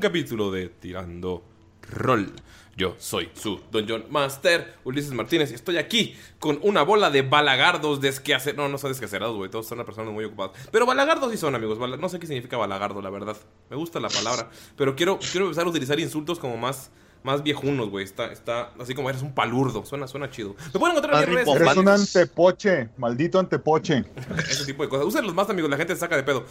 Capítulo de Tirando Roll. Yo soy su Dungeon Master, Ulises Martínez, y estoy aquí con una bola de balagardos desquehacer... No, no son desquacerados, güey, todos son personas muy ocupadas. Pero balagardos sí son, amigos. No sé qué significa balagardo, la verdad. Me gusta la palabra. Pero quiero, quiero empezar a utilizar insultos como más... Más viejunos, güey. Está, está así como eres un palurdo. Suena, suena chido. Me pueden encontrar en mis redes Eres un antepoche, maldito antepoche. ese tipo de cosas. Úsenlos más, amigos, la gente se saca de pedo.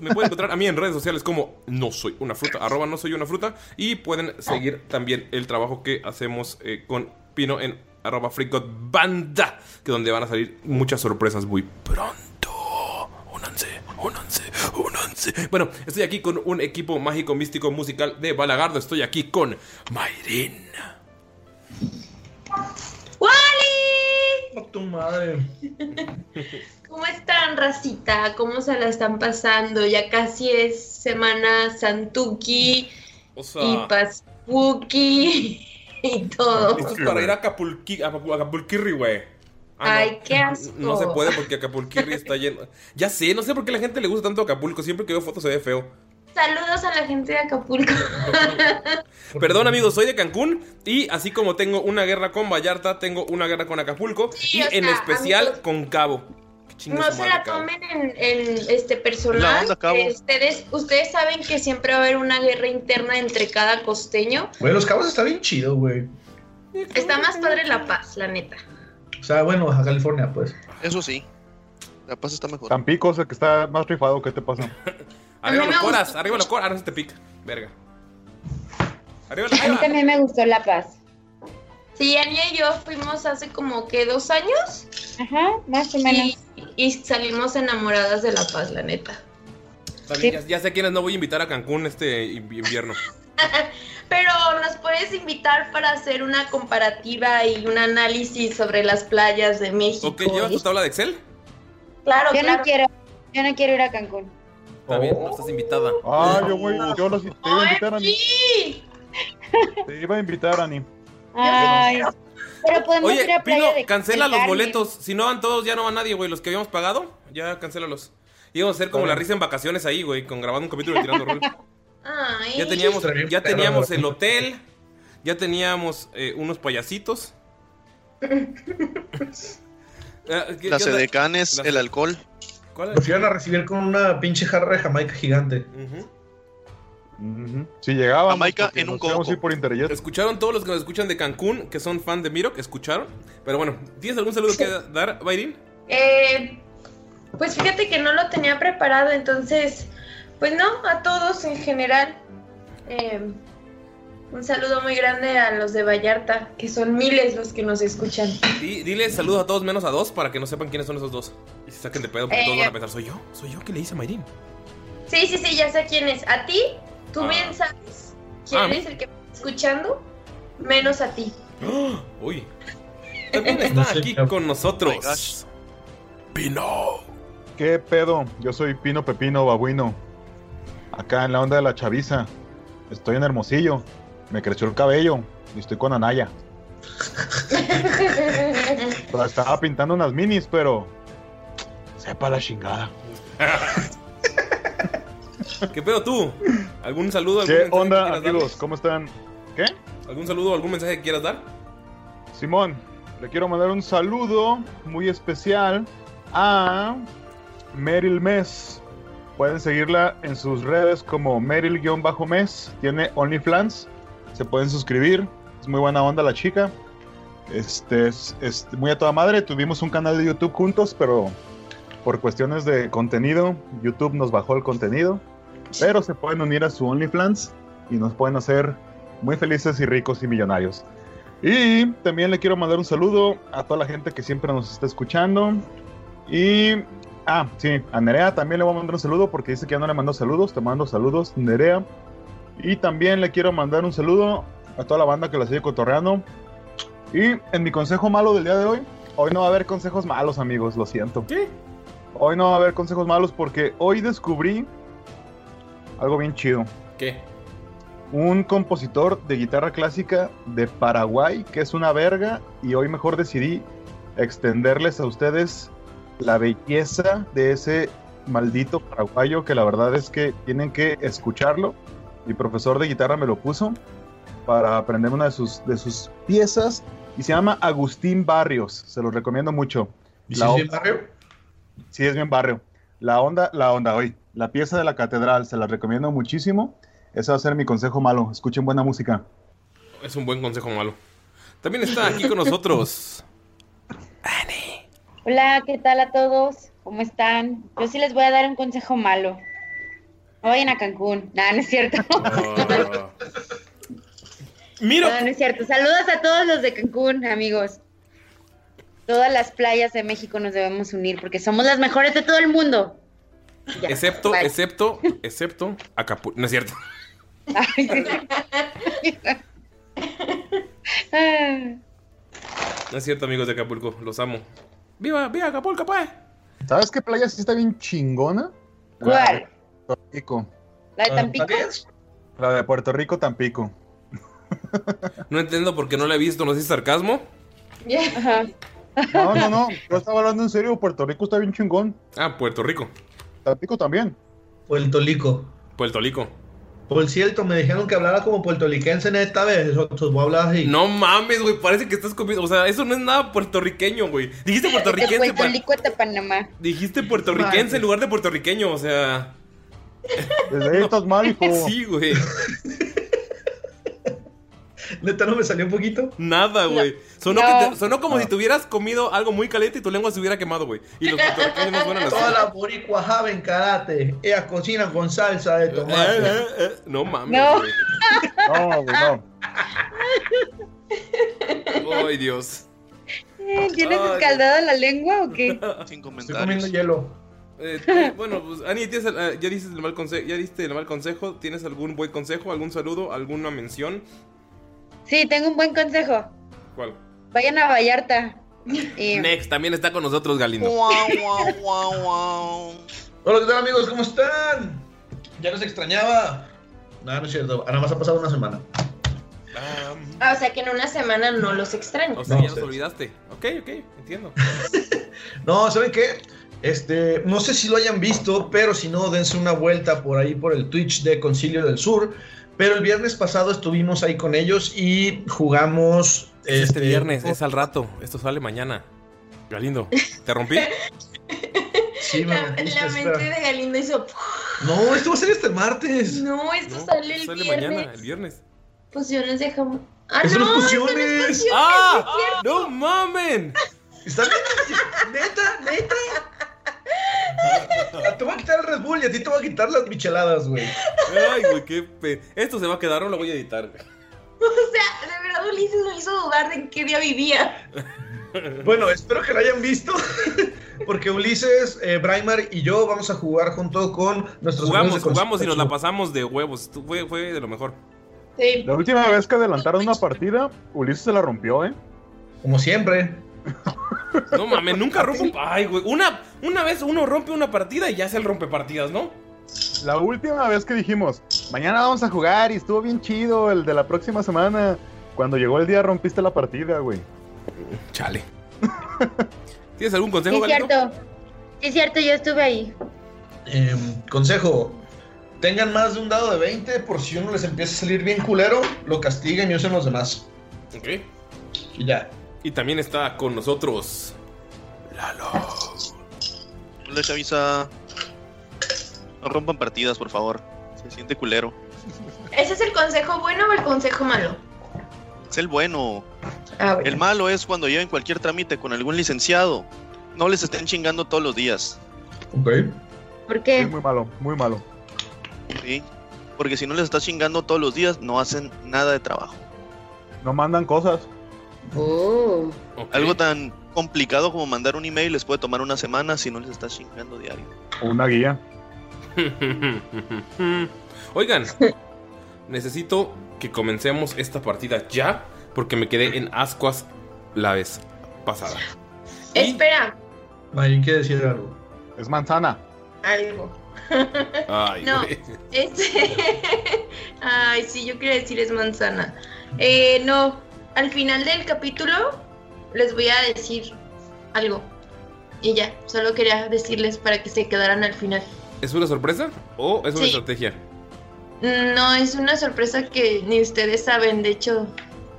Me pueden encontrar a mí en redes sociales como no soy una fruta, arroba no soy una fruta. Y pueden seguir también el trabajo que hacemos eh, con Pino en arroba freakgodbanda, que donde van a salir muchas sorpresas muy pronto. Únanse, únanse, Bueno, estoy aquí con un equipo mágico, místico, musical de Balagardo. Estoy aquí con Mayrin. ¡Wally! ¡A tu madre! ¿Cómo están, racita? ¿Cómo se la están pasando? Ya casi es semana Santuki O sea, y Paspuki y todo. esto es para ir a Acapulquirri, güey. Ah, Ay, qué asco. No se puede porque Acapulquirri está lleno. Ya sé, no sé por qué a la gente le gusta tanto Acapulco. Siempre que veo fotos se ve feo. Saludos a la gente de Acapulco. Perdón, amigos, soy de Cancún. Y así como tengo una guerra con Vallarta, tengo una guerra con Acapulco. Sí, y en sea, especial amigos, con Cabo. No se la tomen en, en, este personal. onda. Eh, Ustedes, ustedes saben que siempre va a haber una guerra interna entre cada costeño. Güey, Los Cabos está bien chido, güey. Está más padre La Paz, la neta. O sea, bueno, Baja California, pues. Eso sí. La paz está mejor. Tampico es el que está más rifado, ¿qué te pasa? Arriba los coras, arriba los coras. Ah, no se te pica. Verga. Arriba A mí también me gustó La Paz. Sí, Ania y yo fuimos hace como que dos años Ajá, más o menos. y, y salimos enamoradas de La Paz, la neta. ya, ya sé quiénes no voy a invitar a Cancún este invi- invierno. Pero nos puedes invitar para hacer una comparativa y un análisis sobre las playas de México. Ok, ¿llevas tu tabla de Excel? Claro, Yo claro. no quiero, yo no quiero ir a Cancún. Está bien, no estás invitada. Ah, yo, güey, yo los, te iba a invitar, Ani. Te iba a invitar, Ani. Ay, pero podemos ir Oye, a Playa Pino, de cancela los boletos. Si no van todos, ya no va nadie, güey. Los que habíamos pagado, ya cancélalos. Íbamos a hacer como la risa en vacaciones ahí, güey, con grabando un capítulo de Tirando Rol. Ay. Ya teníamos, ya teníamos el hotel, ya teníamos eh, unos payasitos. ¿qué- Las edecanes, el alcohol. ¿Cuál Nos iban a recibir con una pinche jarra de Jamaica gigante. Ujú. Ujú. Si llegábamos, Jamaica en un coco. por Interjet. Escucharon todos los que nos escuchan de Cancún, que son fan de Mirok, escucharon. Pero bueno, ¿tienes algún saludo que dar, Bayrin? Eh, pues fíjate que no lo tenía preparado, entonces, pues no, a todos en general. Eh, un saludo muy grande a los de Vallarta, que son miles los que nos escuchan. Di- dile saludos a todos menos a dos para que no sepan quiénes son esos dos. Y se saquen de pedo porque Eh. todos van a pensar, ¿soy yo? ¿Soy yo que le hice a Mayrin? Sí, sí, sí, ya sé quién es. A ti, tú Ah. bien sabes quién Ah. es el que me está escuchando, menos a ti. Uy. También está aquí con nosotros. Pino. ¿Qué pedo? Yo soy Pino Pepino Babuino. Acá en la onda de la chaviza. Estoy en Hermosillo. Me creció el cabello y estoy con Anaya. Pero Estaba pintando unas minis, pero. Sepa la chingada. ¿Qué pedo tú? ¿Algún saludo? algún ¿Qué onda, amigos? ¿Cómo están? ¿Qué? ¿Algún saludo, algún mensaje que quieras dar? Simón, le quiero mandar un saludo muy especial a Meryl Mes. Pueden seguirla en sus redes como Meryl-Mes. Tiene OnlyFans. Se pueden suscribir. Es muy buena onda la chica. Este es, muy a toda madre. Tuvimos un canal de YouTube juntos, pero por cuestiones de contenido, YouTube nos bajó el contenido. Pero se pueden unir a su OnlyFans y nos pueden hacer muy felices y ricos y millonarios. Y también le quiero mandar un saludo a toda la gente que siempre nos está escuchando. Y. Ah, sí, a Nerea también le voy a mandar un saludo porque dice que ya no le mandó saludos. Te mando saludos, Nerea. Y también le quiero mandar un saludo a toda la banda que la sigue cotorreando. Y en mi consejo malo del día de hoy, hoy no va a haber consejos malos, amigos, lo siento. ¿Qué? Hoy no va a haber consejos malos porque hoy descubrí algo bien chido. ¿Qué? Un compositor de guitarra clásica de Paraguay, que es una verga, y hoy mejor decidí extenderles a ustedes la belleza de ese maldito paraguayo que la verdad es que tienen que escucharlo. Mi profesor de guitarra me lo puso para aprender una de sus, de sus piezas y se llama Agustín Barrios. Se los recomiendo mucho. ¿Y si es bien barrio? Sí, es bien barrio. La onda, la onda hoy. La pieza de la catedral, se la recomiendo muchísimo. Ese va a ser mi consejo malo. Escuchen buena música. Es un buen consejo malo. También está aquí con nosotros. Hola, ¿qué tal a todos? ¿Cómo están? Yo sí les voy a dar un consejo malo. No vayan a Cancún. No, no es cierto. Mira. No, no es cierto. Saludos a todos los de Cancún, amigos. Todas las playas de México nos debemos unir porque somos las mejores de todo el mundo. Ya. Excepto, excepto, excepto Acapulco. No es cierto. No es cierto, amigos de Acapulco. Los amo. ¡Viva, viva Acapulco, pues! ¿Sabes qué playa sí está bien chingona? ¿Cuál? La de Puerto Rico. ¿La de Tampico? La de Puerto Rico, Tampico. No entiendo por qué no la he visto. No sé si es sarcasmo. Ajá. No, no, no. Yo estaba hablando en serio. Puerto Rico está bien chingón. Ah, Puerto Rico. Tampico también. Puerto Rico. Puerto Rico. Por cierto, me dijeron que hablara como puertorriquense en esta vez. Eso, eso voy a hablar así. No mames, güey. Parece que estás comiendo. O sea, eso no es nada puertorriqueño, güey. Dijiste De puertorriquense. Puerto pa- Rico hasta Panamá. Dijiste puertorriquense en lugar de puertorriqueño. O sea. Desde ahí estás mal, hijo. Sí, güey. Neta, no me salió un poquito. Nada, güey. Sonó, No. que te- sonó como si tuvieras comido algo muy caliente y tu lengua se hubiera quemado, güey. Y los puertorriqueños no suenan así. Todas las boricuas saben karate. Ellas cocinan con salsa de tomate. Eh, eh, eh. No mames. No. güey. No, güey, no. Ay, Dios. Eh, ¿Tienes Ay, escaldada la lengua o qué? Sin Estoy comiendo hielo. Eh, bueno, pues, Ani, ¿tienes el- eh, ya dices el mal consejo, ya diste el mal consejo. ¿Tienes algún buen consejo, algún saludo, alguna mención? Sí, tengo un buen consejo. ¿Cuál? Vayan a Vallarta. Y- Next, también está con nosotros Galindo. Hola, ¿qué tal amigos? ¿Cómo están? Ya los extrañaba. Nada, no es cierto. Nada más ha pasado una semana. Ah, o sea que en una semana no los extraño. O sea, No, ya nos ustedes. olvidaste. Ok, ok, entiendo. No, ¿saben qué? Este, no sé si lo hayan visto, pero si no, dense una vuelta por ahí por el Twitch de Concilio del Sur. Pero el viernes pasado estuvimos ahí con ellos y jugamos. Es este viernes, es al rato. Esto sale mañana. Galindo, ¿te rompí? Sí, me La, la mente de Galindo hizo. No, esto va a ser este martes. No, esto No, sale el sale viernes. mañana, el viernes. Pociones de jamón. Ah, ¡Eso no ¡Ah! es. ¡No mamen! ¿Estás bien? ¿Neta? ¿Neta? Te voy a quitar el Red Bull y a ti te voy a quitar las micheladas, güey. Ay, güey, qué pe... Esto se va a quedar, no lo voy a editar. O sea, de verdad Ulises me hizo dudar de en qué día vivía. Bueno, espero que lo hayan visto. Porque Ulises, eh, Braimar y yo vamos a jugar junto con nuestros Jugamos, amigos de jugamos y nos la pasamos de huevos. Fue, fue de lo mejor. Sí. La última vez que adelantaron una partida, Ulises se la rompió, ¿eh? Como siempre. No mames, nunca rompo. Ay, güey. Una, una vez uno rompe una partida y ya se el rompe partidas, ¿no? La última vez que dijimos, mañana vamos a jugar y estuvo bien chido el de la próxima semana. Cuando llegó el día rompiste la partida, güey. Chale. ¿Tienes algún Sí, consejo, es Galito? cierto. Sí, es cierto, yo estuve ahí. Em, consejo. Tengan más de un dado de 20 por si uno les empieza a salir bien culero, lo castiguen y usen los demás. Ok. Y ya. Y también está con nosotros. Les avisa. No rompan partidas, por favor. Se siente culero. ¿Ese es el consejo bueno o el consejo malo? Es el bueno. Ah, bueno. El malo es cuando lleven cualquier trámite con algún licenciado. No les estén chingando todos los días. Ok. ¿Por Es qué? muy malo, muy malo. ¿sí? Porque si no les estás chingando todos los días, no hacen nada de trabajo. No mandan cosas. Oh. Algo tan complicado como mandar un email les puede tomar una semana si no les estás chingando diario. O una guía. Oigan, necesito que comencemos esta partida ya, porque me quedé en ascuas la vez pasada. Y- Espera, Hay que decir algo. Es manzana. algo. Ay, No. Este. Ay, sí, yo quería decir es manzana. Eh, no, al final del capítulo les voy a decir algo. Y ya, solo quería decirles para que se quedaran al final. ¿Es una sorpresa o es una Sí. estrategia? No, es una sorpresa que ni ustedes saben, de hecho,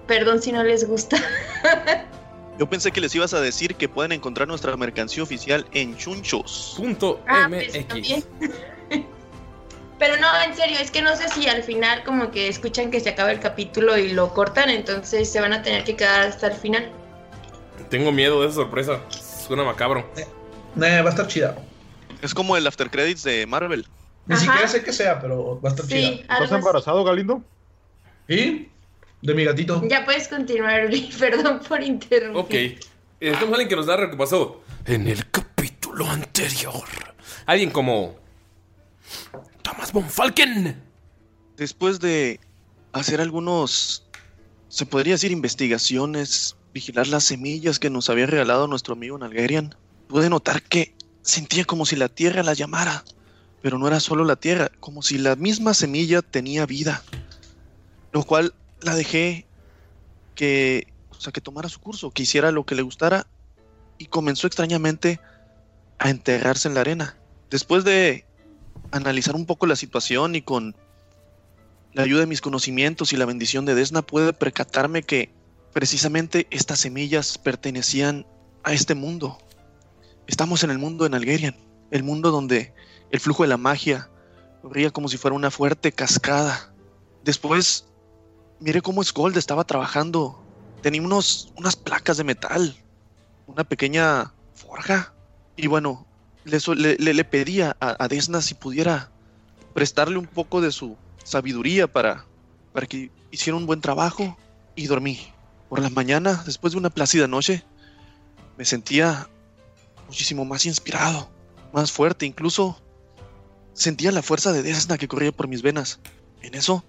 perdón si no les gusta. Yo pensé que les ibas a decir que pueden encontrar nuestra mercancía oficial en Chunchos. Punto Ah, pues, MX. también. Pero no, en serio, es que no sé si al final como que escuchan que se acaba el capítulo y lo cortan, entonces se van a tener que quedar hasta el final. Tengo miedo de esa sorpresa. Suena macabro. Nah, va a estar chida. Es como el after credits de Marvel. Ni Ajá. siquiera sé qué sea, pero va a estar Sí, chida. ¿Estás así. embarazado, Galindo? ¿Y? De mi gatito. Ya puedes continuar, perdón por interrumpir. Ok. Eh, Necesitamos a alguien que nos narre lo que pasó en el capítulo anterior. Alguien como. Thomas von. Después de hacer algunos, se podría decir, investigaciones, vigilar las semillas que nos había regalado nuestro amigo Nalgerian, pude notar que sentía como si la tierra la llamara. Pero no era solo la tierra, como si la misma semilla tenía vida. Lo cual la dejé que, o sea, que tomara su curso, que hiciera lo que le gustara y comenzó extrañamente a enterrarse en la arena. Después de analizar un poco la situación y con la ayuda de mis conocimientos y la bendición de Desna pude percatarme que precisamente estas semillas pertenecían a este mundo. Estamos en el mundo de Nalgerian, el mundo donde el flujo de la magia corría como si fuera una fuerte cascada. Después miré cómo Skold estaba trabajando. Tenía unos, unas placas de metal, una pequeña forja. Y bueno, le, pedía a, a Desna si pudiera prestarle un poco de su sabiduría para, para que hiciera un buen trabajo y dormí. Por la mañana, después de una plácida noche, me sentía muchísimo más inspirado, más fuerte, incluso sentía la fuerza de Desna que corría por mis venas. En eso,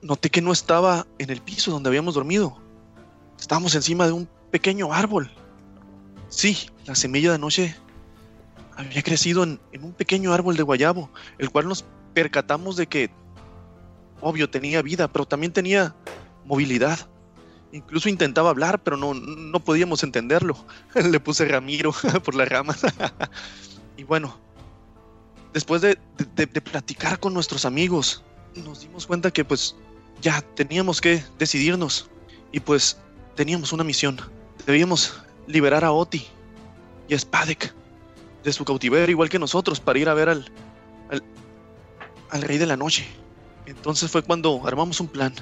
noté que no estaba en el piso donde habíamos dormido. Estábamos encima de un pequeño árbol. Sí, la semilla de noche había crecido en, en un pequeño árbol de guayabo, el cual nos percatamos de que, obvio, tenía vida, pero también tenía movilidad. Incluso intentaba hablar, pero no, no podíamos entenderlo. Le puse Ramiro por las ramas. y bueno, después de, platicar con nuestros amigos, nos dimos cuenta que pues ya teníamos que decidirnos. Y pues teníamos una misión. Debíamos liberar a Oti y a Spadek de su cautiverio, igual que nosotros, para ir a ver al, al, Rey de la Noche. Entonces fue cuando armamos un plan.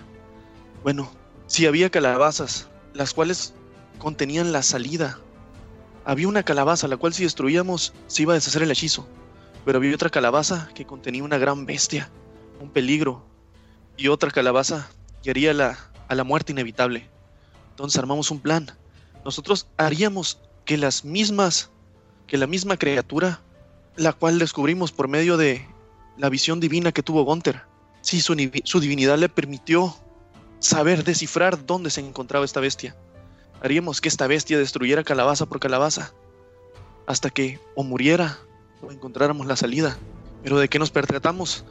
Bueno, si había calabazas, las cuales contenían la salida Había una calabaza, la cual si destruíamos se iba a deshacer el hechizo. Pero había otra calabaza que contenía una gran bestia, un peligro. Y otra calabaza que haría la, a la muerte inevitable. Entonces armamos un plan. Nosotros haríamos que las mismas, que la misma criatura, la cual descubrimos por medio de la visión divina que tuvo Gunther. Sí, su, su divinidad le permitió saber descifrar dónde se encontraba esta bestia. Haríamos que esta bestia destruyera calabaza por calabaza, hasta que o muriera o encontráramos la salida. Pero ¿de qué nos pertratamos?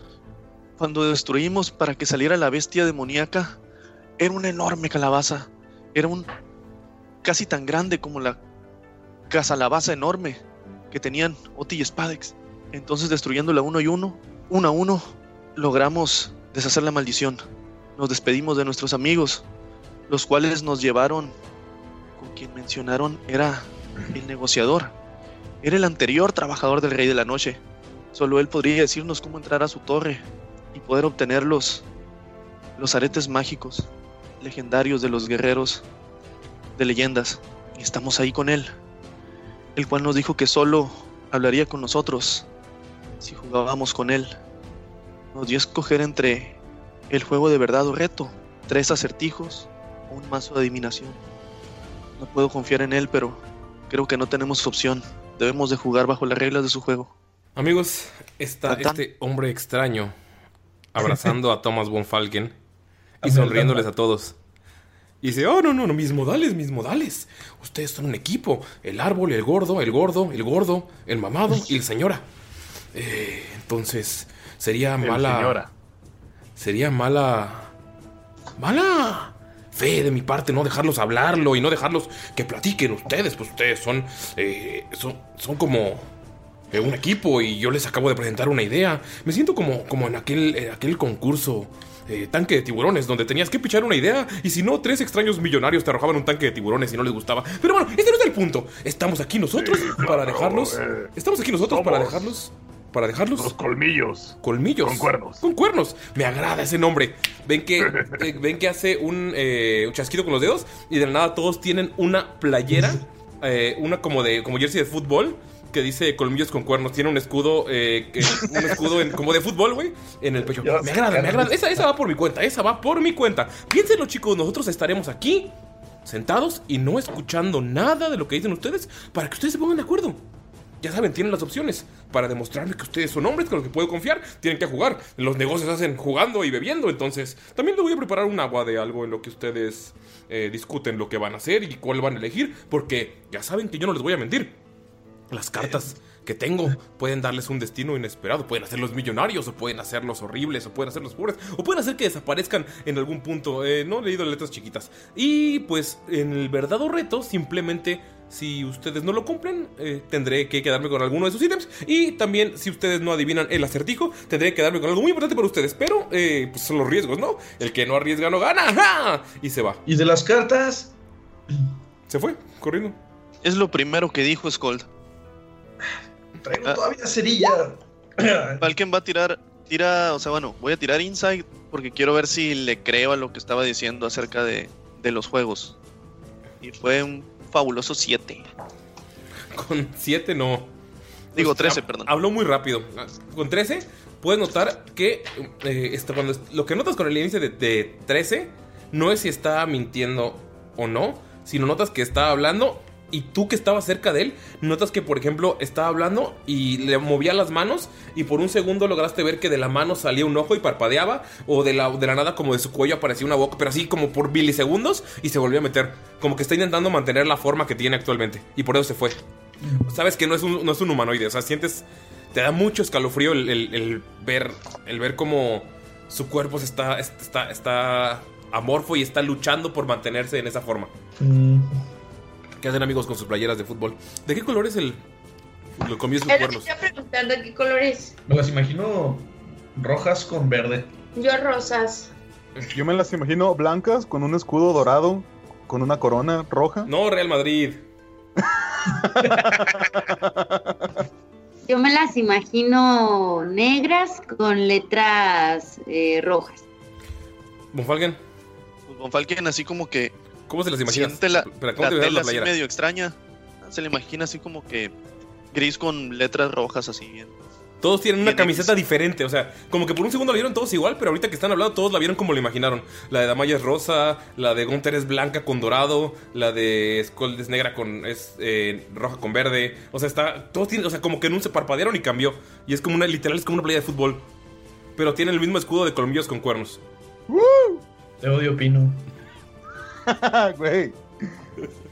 Cuando destruimos para que saliera la bestia demoníaca, era una enorme calabaza. Era un casi tan grande como la casalabaza enorme que tenían Oti y Spadex. Entonces, destruyéndola uno y uno, uno a uno, logramos deshacer la maldición. Nos despedimos de nuestros amigos, los cuales nos llevaron con quien mencionaron era el negociador. Era el anterior trabajador del Rey de la Noche. Solo él podría decirnos cómo entrar a su torre y poder obtener los, los aretes mágicos legendarios de los guerreros de leyendas. Y estamos ahí con él, el cual nos dijo que solo hablaría con nosotros si jugábamos con él. Nos dio a escoger entre el juego de verdad o reto, tres acertijos o un mazo de adivinación. No puedo confiar en él, pero creo que no tenemos opción. Debemos de jugar bajo las reglas de su juego. Amigos, está este hombre extraño abrazando a Thomas von Falken y sonriéndoles a todos. Y dice, oh, no, no, no, mis modales, mis modales. Ustedes son un equipo. El árbol, el gordo, el gordo, el gordo, el mamado y el señora. Eh, entonces, sería El mala... señora. Sería mala... Mala fe de mi parte no dejarlos hablarlo y no dejarlos que platiquen ustedes. Pues ustedes son... eh, son, son como eh, un equipo y yo les acabo de presentar una idea. Me siento como, como en aquel, eh, aquel concurso eh, tanque de tiburones donde tenías que pichar una idea y si no, tres extraños millonarios te arrojaban un tanque de tiburones y no les gustaba. Pero bueno, este no es el punto. Estamos aquí nosotros para dejarlos. eh, Estamos aquí nosotros para dejarlos. Para dejarlos. Los colmillos. Colmillos. Con cuernos. Con cuernos. Me agrada ese nombre. Ven que, eh, ven que hace un, eh, un chasquido con los dedos y de la nada todos tienen una playera, eh, una como de como jersey de fútbol que dice colmillos con cuernos. Tiene un escudo, eh, que- un escudo en- como de fútbol, güey, en el pecho. Me agrada, me agrada. Esa, esa va por mi cuenta, esa va por mi cuenta. Piénsenlo, chicos, nosotros estaremos aquí sentados y no escuchando nada de lo que dicen ustedes para que ustedes se pongan de acuerdo. Ya saben, tienen las opciones para demostrarme que ustedes son hombres con los que puedo confiar. Tienen que jugar. Los negocios hacen jugando y bebiendo. Entonces, también les voy a preparar un agua de algo en lo que ustedes eh, discuten lo que van a hacer y cuál van a elegir. Porque ya saben que yo no les voy a mentir. Las cartas que tengo pueden darles un destino inesperado. Pueden hacerlos millonarios, o pueden hacerlos horribles, o pueden hacerlos pobres, o pueden hacer que desaparezcan en algún punto. Eh, no he leído letras chiquitas. Y pues en el verdadero reto, simplemente si ustedes no lo cumplen, eh, tendré que quedarme con alguno de sus ítems. Y también, si ustedes no adivinan el acertijo, tendré que quedarme con algo muy importante para ustedes. Pero, eh, pues son los riesgos, ¿no? El que no arriesga no gana. ¡Ja! Y se va. ¿Y de las cartas? Se fue, corriendo. Es lo primero que dijo Skold. Traigo todavía cerilla. Falken va a tirar, tira, o sea, bueno, voy a tirar Insight porque quiero ver si le creo a lo que estaba diciendo acerca de, de los juegos. Y fue un fabuloso 7. Con 7 no. Digo, Pues, 13, hab- perdón. Habló muy rápido. Con 13 puedes notar que eh, está- cuando lo que notas con el índice de, de 13 no es si está mintiendo o no, sino notas que está hablando y tú que estabas cerca de él, notas que por ejemplo estaba hablando y le movía las manos y por un segundo lograste ver que de la mano salía un ojo y parpadeaba o de la, de la nada como de su cuello aparecía una boca, pero así como por milisegundos y se volvió a meter, como que está intentando mantener la forma que tiene actualmente y por eso se fue. Sabes que no es un, no es un humanoide, o sea, sientes, te da mucho escalofrío el, el- ver, el ver cómo su cuerpo está, está, está amorfo y está luchando por mantenerse en esa forma. ¿Qué hacen amigos con sus playeras de fútbol? ¿De qué color es el, lo comió sus Es lo que cuernos? estoy preguntando qué colores. Me las imagino rojas con verde. Yo rosas. Yo me las imagino blancas con un escudo dorado, con una corona roja. No, Real Madrid. Yo me las imagino negras con letras eh, rojas. Bonfalken. Pues Von Falken así como que ¿Cómo se las imaginas? siente la, Espera, ¿cómo la te ves la tela así medio extraña. se le imagina así como que gris con letras rojas así bien. Todos tienen una camiseta diferente, o sea, como que por un segundo la vieron todos igual, pero ahorita que están hablando todos la vieron como lo imaginaron. La de Damaya es rosa, la de Gunther es blanca con dorado, la de Skull es negra con es eh, roja con verde. O sea, está todos tienen, o sea, como que en un se parpadearon y cambió y es como una literal es como una playa de fútbol. Pero tiene el mismo escudo de colmillos con cuernos. Te odio, Pino. Güey.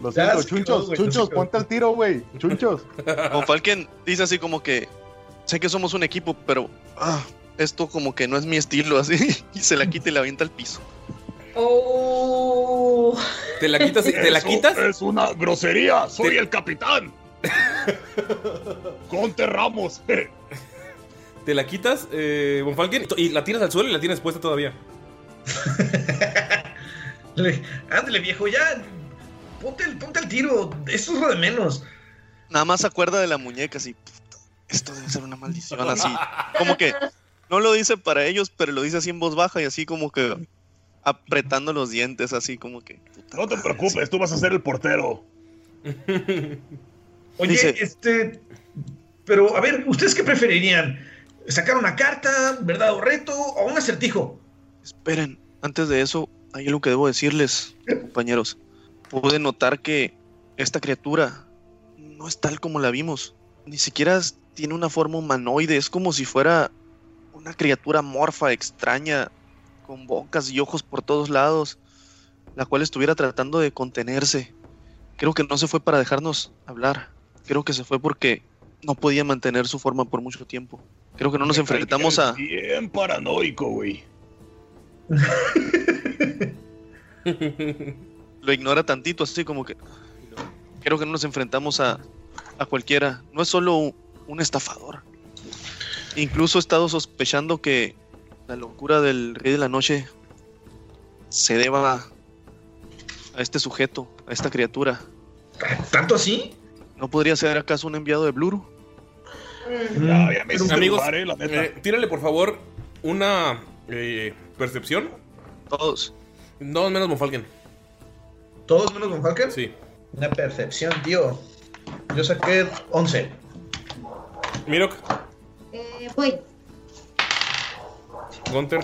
Lo siento, se chunchos, chunchos, ponte al tiro, güey. Chunchos. Von Falken dice así como que sé que somos un equipo, pero ah, esto como que no es mi estilo así y se la quita y la avienta al piso. Oh. Te la quitas, te la quitas. Es una grosería. Soy Te- el capitán. Conte Ramos. Te la quitas, eh, Von Falken, y la tiras al suelo y la tienes puesta todavía. Le- Ándale, viejo, ya. Ponte el, ponte el tiro. Eso es lo de menos. Nada más se acuerda de la muñeca así. "Puta, Esto debe ser una maldición así. Como que no lo dice para ellos, pero lo dice así en voz baja y así como que apretando los dientes así como que. puta No te madre, preocupes, tú vas a ser el portero. Oye, Dice- este. Pero, a ver, ¿ustedes qué preferirían? ¿Sacar una carta, verdad o reto, o un acertijo? Esperen, antes de eso, hay algo que debo decirles, compañeros. Pude notar que esta criatura no es tal como la vimos. Ni siquiera tiene una forma humanoide. Es como si fuera una criatura morfa, extraña, con bocas y ojos por todos lados, la cual estuviera tratando de contenerse. Creo que no se fue para dejarnos hablar. Creo que se fue porque no podía mantener su forma por mucho tiempo. Creo que no nos enfrentamos a... Bien paranoico, güey. lo ignora tantito, así como que. Creo que no nos enfrentamos a, a cualquiera. No es solo un, un estafador. Incluso he estado sospechando que la locura del Rey de la Noche se deba a, a este sujeto, a esta criatura. ¿Tanto así? ¿No podría ser acaso un enviado de Bluru? Ya, ya me hiciste Amigos, eh, eh, tírale por favor una eh, percepción. Todos. No, menos Von Falken. ¿Todos menos con Falken? Sí. Una percepción, tío. Yo saqué 11. Mirok, Eh, voy. Gunter,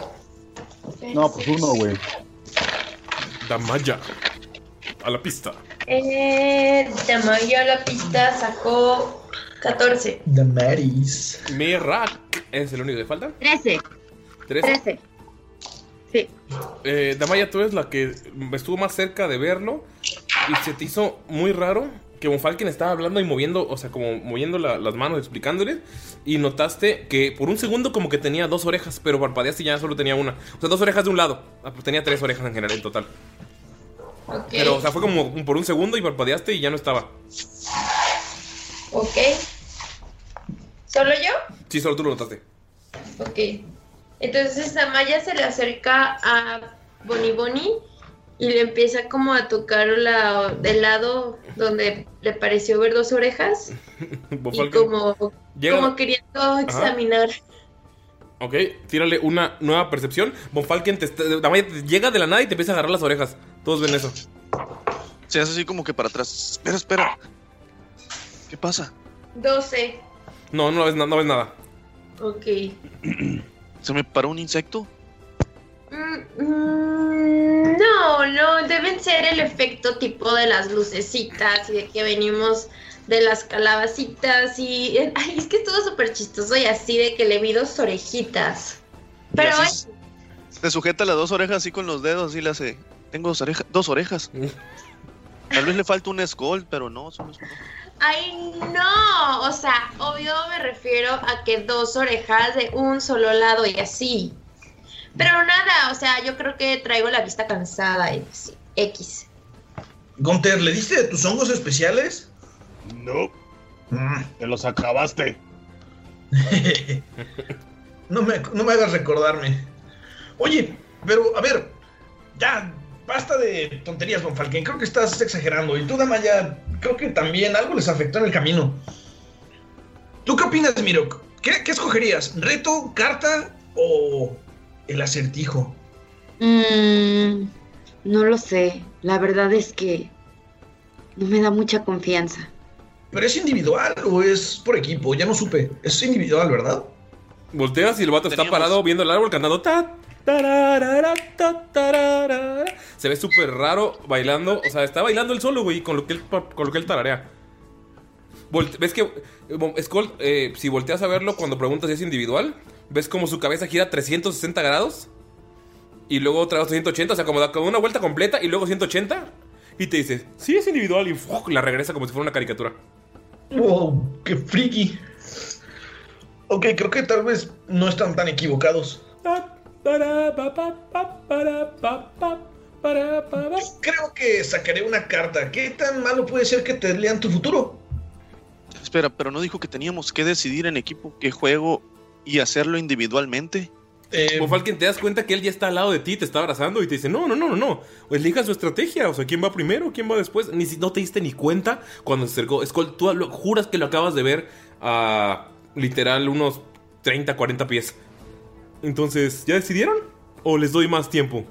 No, pues uno, güey. Damaya. A la pista. Eh, Tamayo a la pista sacó 14. The Maris. Mirak es el único que falta. 13. Tres. 13. Sí. Eh, Damaya, tú eres la que estuvo más cerca de verlo y se te hizo muy raro que Von Falken estaba hablando y moviendo, o sea, como moviendo la- las manos, explicándole y notaste que por un segundo como que tenía dos orejas, pero parpadeaste y ya solo tenía una. O sea, dos orejas de un lado. Ah, pues tenía tres orejas en general en total. Pero, o sea, fue como por un segundo y parpadeaste y ya no estaba. Ok. ¿Solo yo? Sí, solo tú lo notaste. Ok. Entonces Amaya se le acerca a Bonnie Bonnie y le empieza como a tocar la, del lado donde le pareció ver dos orejas Von y como, Llega- como queriendo examinar. Ok, tírale una nueva percepción. Von Falken te, llega de la nada y te empieza a agarrar las orejas. Todos ven eso. Se hace así como que para atrás. Espera, espera. ¿Qué pasa? 12. No, no ves, no ves nada. Ok. ¿Se me paró un insecto? Mm, mm, no, no, deben ser el efecto tipo de las lucecitas y de que venimos de las calabacitas y... Ay, es que estuvo súper chistoso y así de que le vi dos orejitas. Pero ay, Se sujeta las dos orejas así con los dedos y le hace. Tengo dos, orejas dos orejas. Tal vez le falta un skull, pero no, son los- ay, no, o sea, obvio me refiero a que dos orejas de un solo lado y así. Pero nada, o sea, yo creo que traigo la vista cansada y sí, X. Gunter, ¿le diste de tus hongos especiales? No, Mm, te los acabaste. no, me, no me hagas recordarme. Oye, pero a ver, ya, basta de tonterías, Von Falken. Creo que estás exagerando. Y tú, Damaya, creo que también algo les afectó en el camino. ¿Tú qué opinas, Mirok? ¿Qué, qué escogerías? ¿Reto, carta o el acertijo? Mm, no lo sé. La verdad es que no me da mucha confianza. pero es individual o es por equipo, ya no supe. Es individual, ¿verdad? Volteas y el vato está parado viendo el árbol cantando ta. Se ve súper raro bailando. O sea, está bailando él solo, güey, con lo que él, con lo que él tararea. Volte- ¿Ves que, eh, Skull, eh, si volteas a verlo cuando preguntas si es individual, ves como su cabeza gira 360 grados y luego otra vez 180, o sea, como da como una vuelta completa y luego 180 y te dice, sí es individual y ¡fuc! la regresa como si fuera una caricatura. Wow, qué friki. Ok, creo que tal vez no están tan equivocados. Creo que sacaré una carta. ¿Qué tan malo puede ser que te lean tu futuro? Espera, pero no dijo que teníamos que decidir en equipo qué juego y hacerlo individualmente. Eh, Falken, te das cuenta que él ya está al lado de ti, te está abrazando y te dice, no, no, no, no, no. O elija su estrategia, o sea, ¿quién va primero? ¿Quién va después? Ni si no te diste ni cuenta cuando se acercó. Skull, tú lo- juras que lo acabas de ver a literal unos 30, 40 pies. Entonces, ¿ya decidieron? ¿O les doy más tiempo?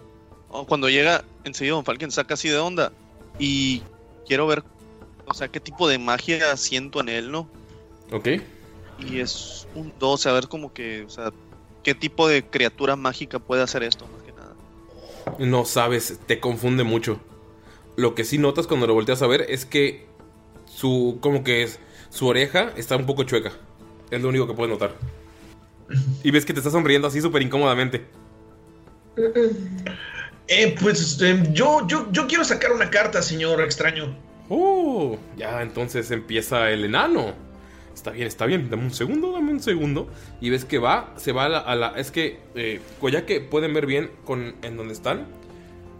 Cuando llega, enseguida Don Falken saca así de onda. Y quiero ver, o sea, qué tipo de magia siento en él, ¿no? Ok. Y es un 12, a ver como que, o sea, qué tipo de criatura mágica puede hacer esto, más que nada. No sabes, te confunde mucho. Lo que sí notas cuando lo volteas a ver es que su, como que es, su oreja está un poco chueca. Es lo único que puedes notar. Y ves que te está sonriendo así súper incómodamente. Eh, pues eh, yo, yo, yo quiero sacar una carta, señor extraño. Oh, ya entonces empieza el enano. Está bien, está bien. Dame un segundo, dame un segundo. Y ves que va, se va a la. a la- es que, eh, ya que pueden ver bien con, en donde están,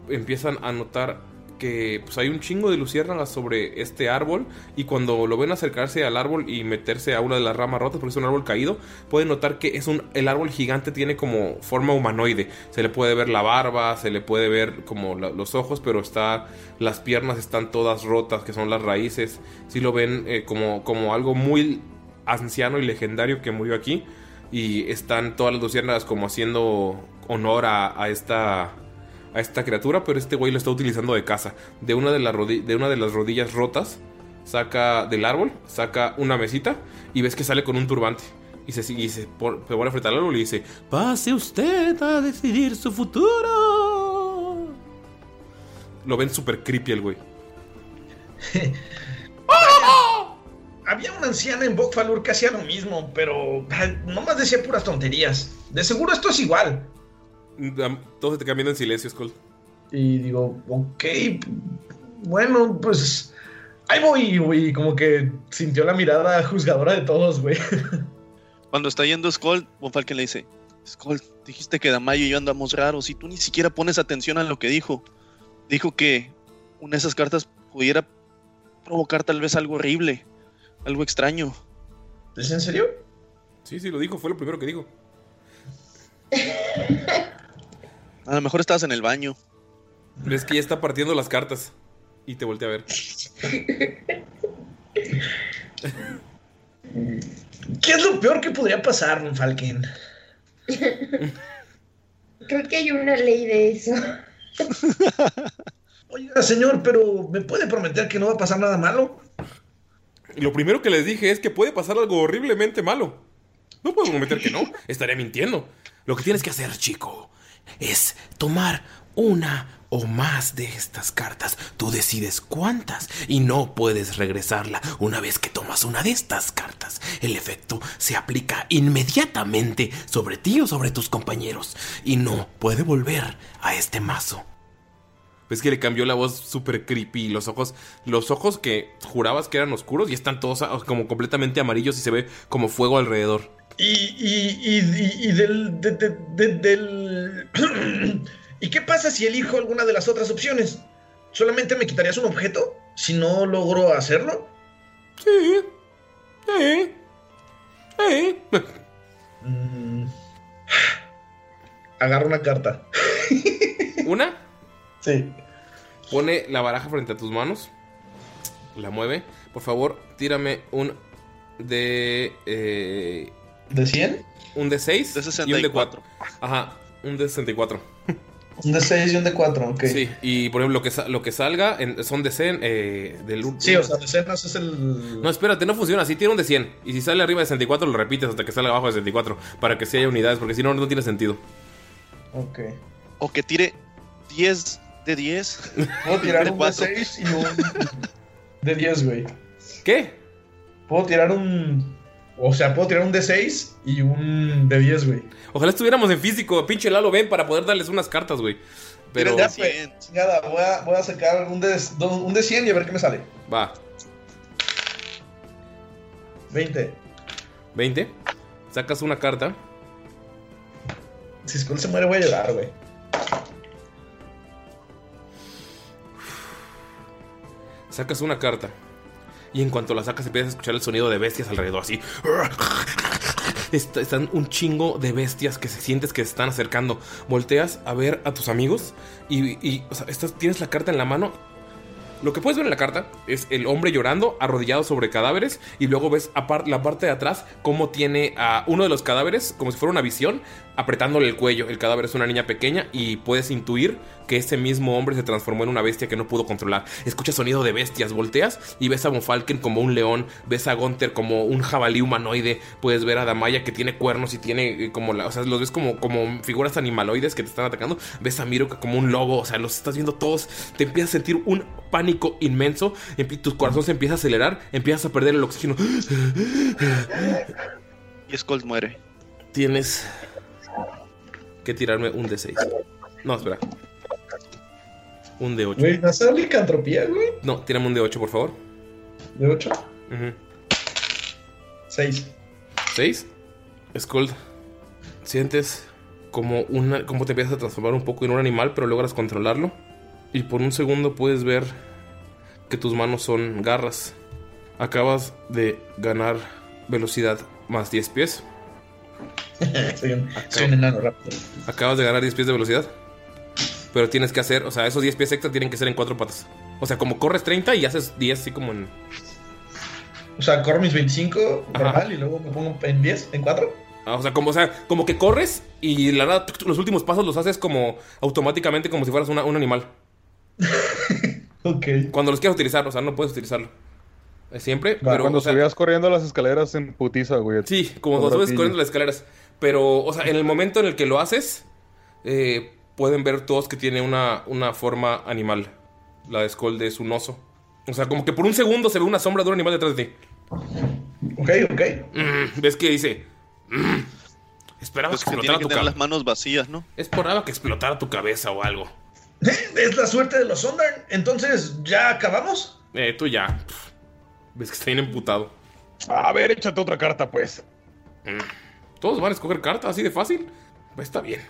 empiezan a notar que pues, hay un chingo de luciérnagas sobre este árbol. Y cuando lo ven acercarse al árbol y meterse a una de las ramas rotas, porque es un árbol caído, pueden notar que es un, el árbol gigante tiene como forma humanoide. Se le puede ver la barba, se le puede ver como los ojos, pero está. Las piernas están todas rotas, que son las raíces. Si lo ven eh, como, como algo muy anciano y legendario que murió aquí. Y están todas las luciérnagas como haciendo honor a esta a esta criatura, pero este güey lo está utilizando de caza. De una de, rodi- de una de las rodillas rotas, saca del árbol, saca una mesita y ves que sale con un turbante. Y se, y se, pon- se a enfrentar al árbol y dice: Pase usted a decidir su futuro. Lo ven súper creepy el güey. Había una anciana en Bokfalur que hacía lo mismo, pero nomás decía puras tonterías. De seguro esto es igual. Todos se te cambian en silencio, Skull. Y digo, ok, bueno, pues ahí voy, güey. Como que sintió la mirada juzgadora de todos, güey. Cuando está yendo Skull, Von Falken le dice, Skull, dijiste que Damayo y yo andamos raros y tú ni siquiera pones atención a lo que dijo. Dijo que una de esas cartas pudiera provocar tal vez algo horrible, algo extraño. ¿Es en serio? Sí, sí, lo dijo, fue lo primero que dijo. A lo mejor estabas en el baño. Ves que ya está partiendo las cartas y te voltea a ver. ¿Qué es lo peor que podría pasar, Falken? Creo que hay una ley de eso. Oiga, señor, pero ¿me puede prometer que no va a pasar nada malo? Lo primero que les dije es que puede pasar algo horriblemente malo. No puedo prometer que no, estaría mintiendo. Lo que tienes que hacer, chico, es tomar una o más de estas cartas. Tú decides cuántas y no puedes regresarla una vez que tomas una de estas cartas. El efecto se aplica inmediatamente sobre ti o sobre tus compañeros y no puede volver a este mazo. Ves que le cambió la voz súper creepy. Los ojos, los ojos que jurabas que eran oscuros y están todos ah, como completamente amarillos y se ve como fuego alrededor. Y, y, y, y- del. de- de- de- del... ¿Y qué pasa si elijo alguna de las otras opciones? ¿Solamente me quitarías un objeto si no logro hacerlo? Sí. Sí. Sí. Mm. Agarro una carta. ¿Una? Sí. Pone la baraja frente a tus manos. La mueve. Por favor, tírame un de. Eh, ¿De 100? Un de 6 De y un de 64. 4. Ajá, un de 64. Un de 6 y un de 4, ok. Sí, y por ejemplo, lo que, lo que salga en- son de 100 eh, del Sí, o sea, decenas es el. No, espérate, no funciona así. Tiene un de 100. Y si sale arriba de 64, lo repites hasta que salga abajo de 64. Para que sí haya unidades, porque si no, no tiene sentido. Ok. O que tire 10 de 10. Puedo tirar de un de cuatro. 6 y un de 10, güey. ¿Qué? Puedo tirar un. O sea, puedo tirar un de 6 y un de 10, güey. Ojalá estuviéramos en físico. Pinche Lalo, ven para poder darles unas cartas, güey. Pero. Ya, pues, chingada, voy a, voy a sacar un de, do- un de 100 y a ver qué me sale. Va. 20. 20. Sacas una carta. Si Skull se muere, voy a llorar, güey. Sacas una carta. Y en cuanto la sacas, empiezas a escuchar el sonido de bestias alrededor, así. Est- Están un chingo de bestias que se sientes que se están acercando. Volteas a ver a tus amigos y, o sea, tienes la carta en la mano. Lo que puedes ver en la carta es el hombre llorando, arrodillado sobre cadáveres, y luego ves la parte de atrás cómo tiene a uno de los cadáveres, como si fuera una visión, apretándole el cuello. El cadáver es una niña pequeña y puedes intuir que ese mismo hombre se transformó en una bestia que no pudo controlar. Escuchas sonido de bestias, volteas y ves a Monfalken como un león, ves a Gunther como un jabalí humanoide, puedes ver a Damaya que tiene cuernos y tiene eh, como la, o sea, los ves como, como figuras animaloides que te están atacando, ves a Miro como un lobo, o sea, los estás viendo todos, te empiezas a sentir un pánico inmenso, tu corazón se empieza a acelerar, empiezas a perder el oxígeno. Y Skull muere. Tienes que tirarme un de 6. No, espera. Un de 8. Güey, ¿no hace licantropía, güey? No, tírame un de 8, por favor. ¿De 8? 6. 6. Skull, sientes como una como te empiezas a transformar un poco en un animal, pero logras controlarlo. Y por un segundo puedes ver que tus manos son garras. Acabas de ganar velocidad más 10 pies. soy, un, soy un enano rápido. Acabas de ganar 10 pies de velocidad. Pero tienes que hacer, o sea, esos 10 pies extra tienen que ser en cuatro patas. O sea, como corres 30 y haces 10 así como en... O sea, corro mis 25 normal y luego me pongo en 10, en 4. Ah, o sea, como, o sea, como que corres y la tuc, los últimos pasos los haces como automáticamente, como si fueras una- un animal. ok. Cuando los quieras utilizar, o sea, no puedes utilizarlo. Siempre, pero. cuando o sea, subías corriendo las escaleras en putiza, güey. Sí, como cuando subes corriendo las escaleras. Pero, o sea, en el momento en el que lo haces, eh, pueden ver todos que tiene una, una forma animal. La de Skull es un oso. O sea, como que por un segundo se ve una sombra de un animal detrás de ti. Ok, ok. Mm, ¿Ves que dice? Mm, esperaba Pues que que explotara tu cabeza. las manos vacías, ¿no? Esperaba que explotara tu cabeza o algo. Es la suerte de los Sondern. Entonces, ¿ya acabamos? Eh, tú ya. Pff, Ves que está bien emputado. A ver, échate otra carta, pues. Mm, Todos van a escoger cartas así de fácil. Pues está bien.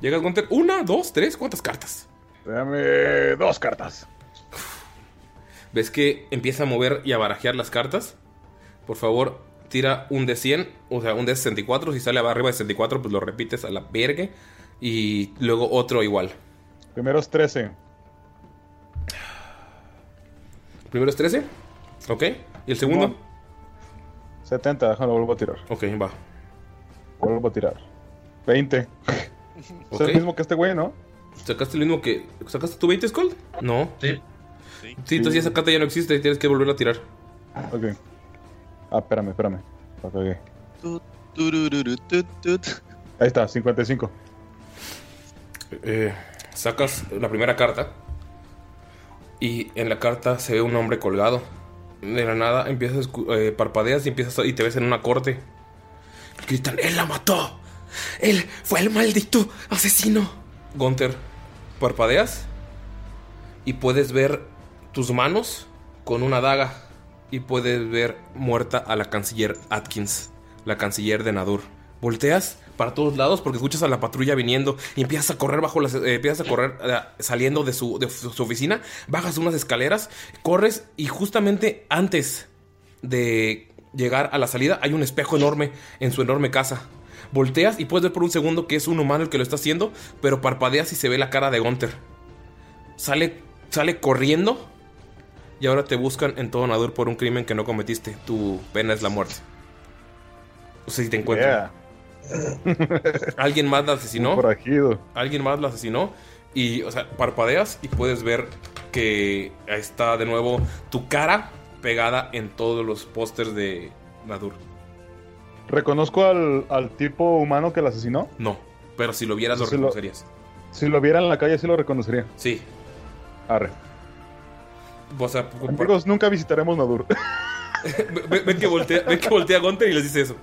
Llegas, Gunter. Una, dos, tres. ¿Cuántas cartas? Dame dos cartas. ¿Ves que empieza a mover y a barajear las cartas? Por favor, tira un de 100, o sea, un de 64. Si sale arriba de 64, pues lo repites a la verga. Y luego otro igual. Primero es 13. Primero es 13. Ok. ¿Y el segundo? 70, déjalo, vuelvo a tirar. Ok, va. Vuelvo a tirar. 20. Es Ok. el mismo que este güey, ¿no? ¿Sacaste el mismo que. ¿Sacaste tu 20 Skull? No. Sí. Sí, entonces esa carta ya no existe y tienes que volver a tirar. Ok. Ah, espérame, espérame. Cagué. Ahí está, 55. Eh, sacas la primera carta y en la carta se ve un hombre colgado. De la nada empiezas eh, parpadeas y empiezas y te ves en una corte. Gritan, él la mató. Él fue el maldito asesino. Gunther, parpadeas y puedes ver tus manos con una daga y puedes ver muerta a la canciller Atkins, la canciller de Nadur. Volteas para todos lados porque escuchas a la patrulla viniendo y empiezas a correr bajo las eh, empiezas a correr eh, saliendo de su, de su oficina, bajas unas escaleras, corres y justamente antes de llegar a la salida hay un espejo enorme en su enorme casa. Volteas y puedes ver por un segundo que es un humano el que lo está haciendo, pero parpadeas y se ve la cara de Gunther. Sale, sale corriendo y ahora te buscan en todo Nadur por un crimen que no cometiste. Tu pena es la muerte. No sé si te encuentran. Alguien más la asesinó. Alguien más la asesinó. Y, o sea, parpadeas y puedes ver que está de nuevo tu cara pegada en todos los pósters de Nadur. ¿Reconozco al, al tipo humano que la asesinó? No, pero si lo vieras lo reconocerías. Si lo viera en la calle, sí lo reconocería. Sí. Arre. O sea, Amigos, nunca visitaremos Nadur. ven, ven que voltea, ven que voltea a Gunter y les dice eso.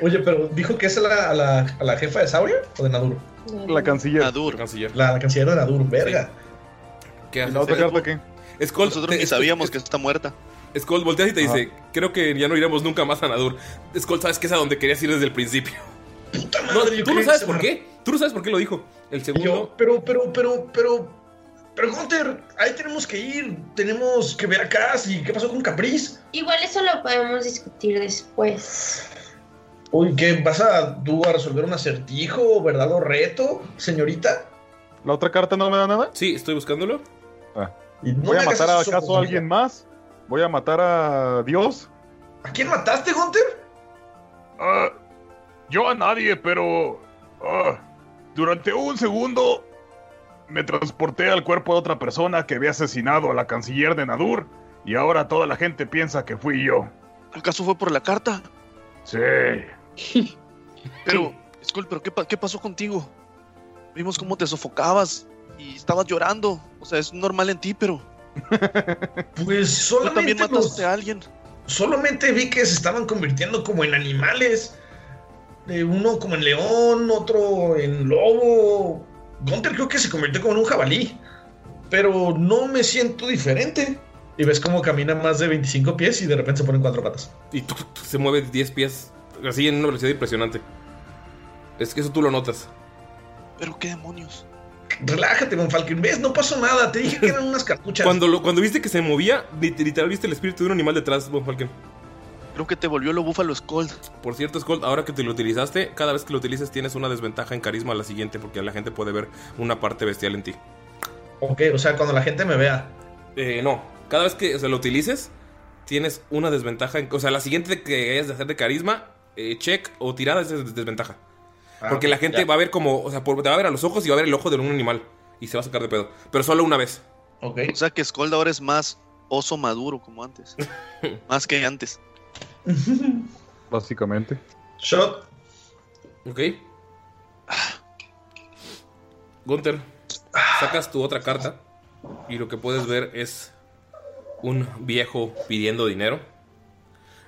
Oye, pero ¿dijo que es a la, a la, a la jefa de Sauria o de Nadur? La canciller. Nadur. Canciller. La, la canciller de Nadur, verga. ¿Qué haces? ¿La otra carta qué? Skull, Nosotros te- ni Skull- sabíamos que está muerta. Skull volteas y te Ajá. dice, creo que ya no iremos nunca más a Nadur. Skull, sabes que es a donde querías ir desde el principio. No, madre, yo tú no sabes por qué. Tú no sabes por qué lo dijo. El segundo. yo, pero, pero, pero, pero, pero, Gunter, ahí tenemos que ir. Tenemos que ver a Cass y qué pasó con Caprice. Igual eso lo podemos discutir después. Uy, ¿qué? ¿Vas a tú a resolver un acertijo, verdad o reto, señorita? ¿La otra carta no me da nada? Sí, estoy buscándolo. Ah. Y no ¿Voy a matar esos acaso a alguien más? ¿Voy a matar a Dios? ¿A quién mataste, Gunter? Ah, yo a nadie, pero ah, durante un segundo me transporté al cuerpo de otra persona que había asesinado a la canciller de Nadur y ahora toda la gente piensa que fui yo. ¿Acaso fue por la carta? Sí. Pero, Skull, ¿pero qué, pa- qué pasó contigo? Vimos cómo te sofocabas y estabas llorando. O sea, es normal en ti, pero Pues tú también solamente mataste los- a alguien. Solamente vi que se estaban convirtiendo como en animales. Eh, uno como en león, otro en lobo. Gunter creo que se convirtió como en un jabalí. Pero no me siento diferente. Y ves cómo camina más de 25 pies y de repente se pone en cuatro patas. Y tú, tú- se mueve 10 pies. Así en una velocidad impresionante. Es que eso tú lo notas. Pero qué demonios. Relájate, Von Falken. ¿Ves? No pasó nada. Te dije que eran unas cartuchas. Cuando, lo, cuando viste que se movía, lit- literal viste el espíritu de un animal detrás, Von Falken. Creo que te volvió lo búfalo Skull. Por cierto, Skull, ahora que te lo utilizaste, cada vez que lo utilices tienes una desventaja en carisma a la siguiente porque la gente puede ver una parte bestial en ti. Ok, o sea, cuando la gente me vea. Eh, no, cada vez que o sea, lo utilices, tienes una desventaja. En, o sea, la siguiente que hayas de hacer de carisma, eh, check o tirada es des- desventaja. Ah, porque la gente ya. va a ver como, o sea, por- te va a ver a los ojos y va a ver el ojo de un animal y se va a sacar de pedo. Pero solo una vez. Ok. O sea que Skull ahora es más oso maduro como antes. más que antes. Básicamente. Shot. Ok. Gunter, sacas tu otra carta y lo que puedes ver es un viejo pidiendo dinero.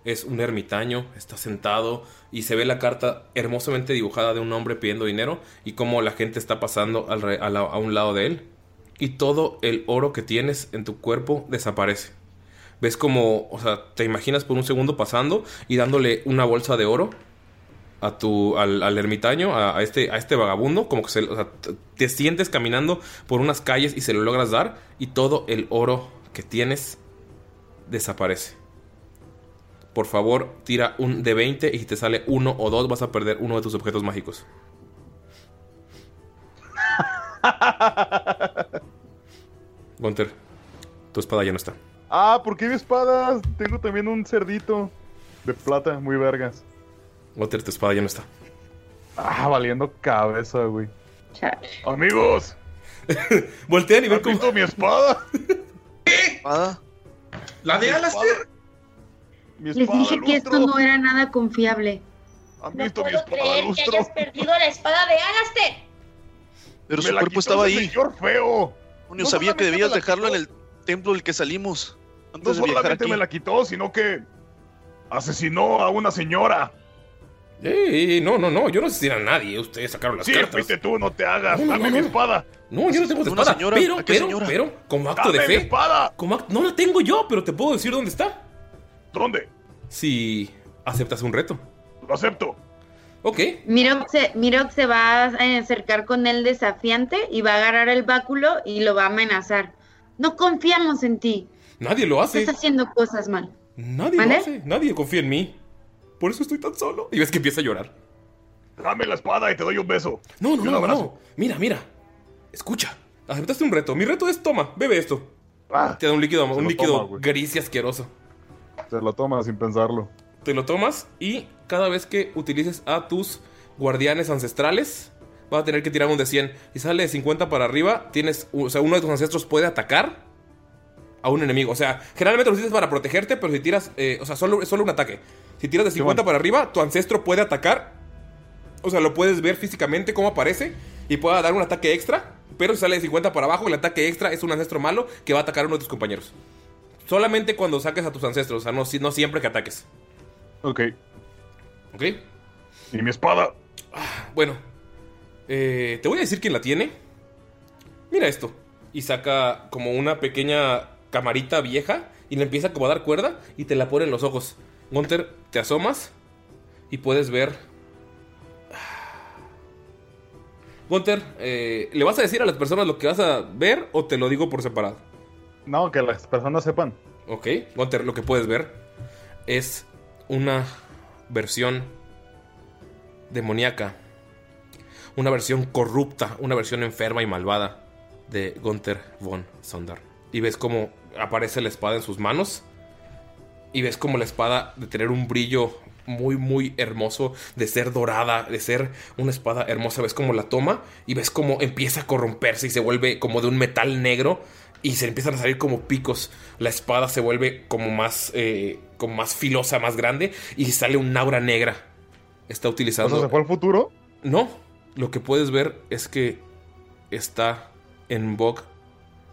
Es un ermitaño, está sentado y se ve la carta hermosamente dibujada de un hombre pidiendo dinero y cómo la gente está pasando al a, un lado de él. Y todo el oro que tienes en tu cuerpo desaparece. Ves como, o sea, te imaginas por un segundo pasando y dándole una bolsa de oro a tu al, ermitaño, a, este a este vagabundo, como que se, te sientes caminando por unas calles y se lo logras dar y todo el oro que tienes desaparece. Por favor, tira un de 20 y si te sale uno o dos vas a perder uno de tus objetos mágicos. Gunter, tu espada ya no está. Ah, ¿por qué mi espada? Tengo también un cerdito de plata, muy vergas. Gunter, tu espada ya no está. Ah, valiendo cabeza, güey. Amigos, Voltean y ven ¿has cómo... visto mi espada? ¿Espada? ¿La de Alastair? Mi Les dije que esto no era nada confiable. ¿Han No visto mi puedo espada creer que lustro? hayas perdido la espada de Alastair. Pero Me su cuerpo estaba ahí. señor feo. Coño, No sabía que debías dejarlo en quitó. el templo del que salimos. No Antes de viajar solamente aquí. me la quitó, sino que asesinó a una señora. Ey, ey, no, no, no, yo no asesiné a nadie. Ustedes sacaron las Sí, cartas. fuiste tú, no te hagas. No, no, Dame no, mi no. espada. No, yo no tengo espada. señora, pero, ¿a qué pero, señora? pero, como acto Dame de mi fe. espada. Como act- no la tengo yo, pero te puedo decir dónde está. ¿Dónde? Si aceptas un reto. Lo acepto. Ok. Mirok se, Mirok se va a acercar con él desafiante y va a agarrar el báculo y lo va a amenazar. No confiamos en ti. Nadie lo hace. Estás haciendo cosas mal. Nadie ¿Vale? lo hace. Nadie confía en mí. Por eso estoy tan solo. Y ves que empieza a llorar. Dame la espada y te doy un beso. No, no, no, no. Mira, mira. Escucha. Aceptaste un reto. Mi reto es toma, bebe esto. Ah, Te da un líquido, un líquido toma, gris y asqueroso. Se lo toma sin pensarlo. Te lo tomas y cada vez que utilices a tus guardianes ancestrales, vas a tener que tirar un de 100. Y sale de 50 para arriba, tienes, o sea, uno de tus ancestros puede atacar a un enemigo. O sea, generalmente lo dices para protegerte, pero si tiras, eh, o sea, solo, es solo un ataque. Si tiras de 50 para arriba, tu ancestro puede atacar. O sea, lo puedes ver físicamente cómo aparece y pueda dar un ataque extra. Pero si sale de 50 para abajo, el ataque extra es un ancestro malo que va a atacar a uno de tus compañeros. Solamente cuando saques a tus ancestros, o sea, no, si- no siempre que ataques. Ok. ¿Ok? ¿Y mi espada? Bueno, eh, te voy a decir quién la tiene. Mira esto. Y saca como una pequeña camarita vieja y le empieza como a dar cuerda y te la pone en los ojos. Gunter, te asomas y puedes ver... Gunter, eh, ¿le vas a decir a las personas lo que vas a ver o te lo digo por separado? No, que las personas sepan. Ok, Gunter, lo que puedes ver es una versión demoníaca, una versión corrupta, una versión enferma y malvada de Gunther von Sondar. Y ves cómo aparece la espada en sus manos. Y ves como la espada de tener un brillo muy, muy hermoso, de ser dorada, de ser una espada hermosa. Ves cómo la toma y ves cómo empieza a corromperse y se vuelve como de un metal negro. Y se empiezan a salir como picos. La espada se vuelve como más, eh, como más filosa, más grande. Y sale un aura negra. Está utilizando. ¿O sea, se fue al futuro? No, lo que puedes ver es que está en Bog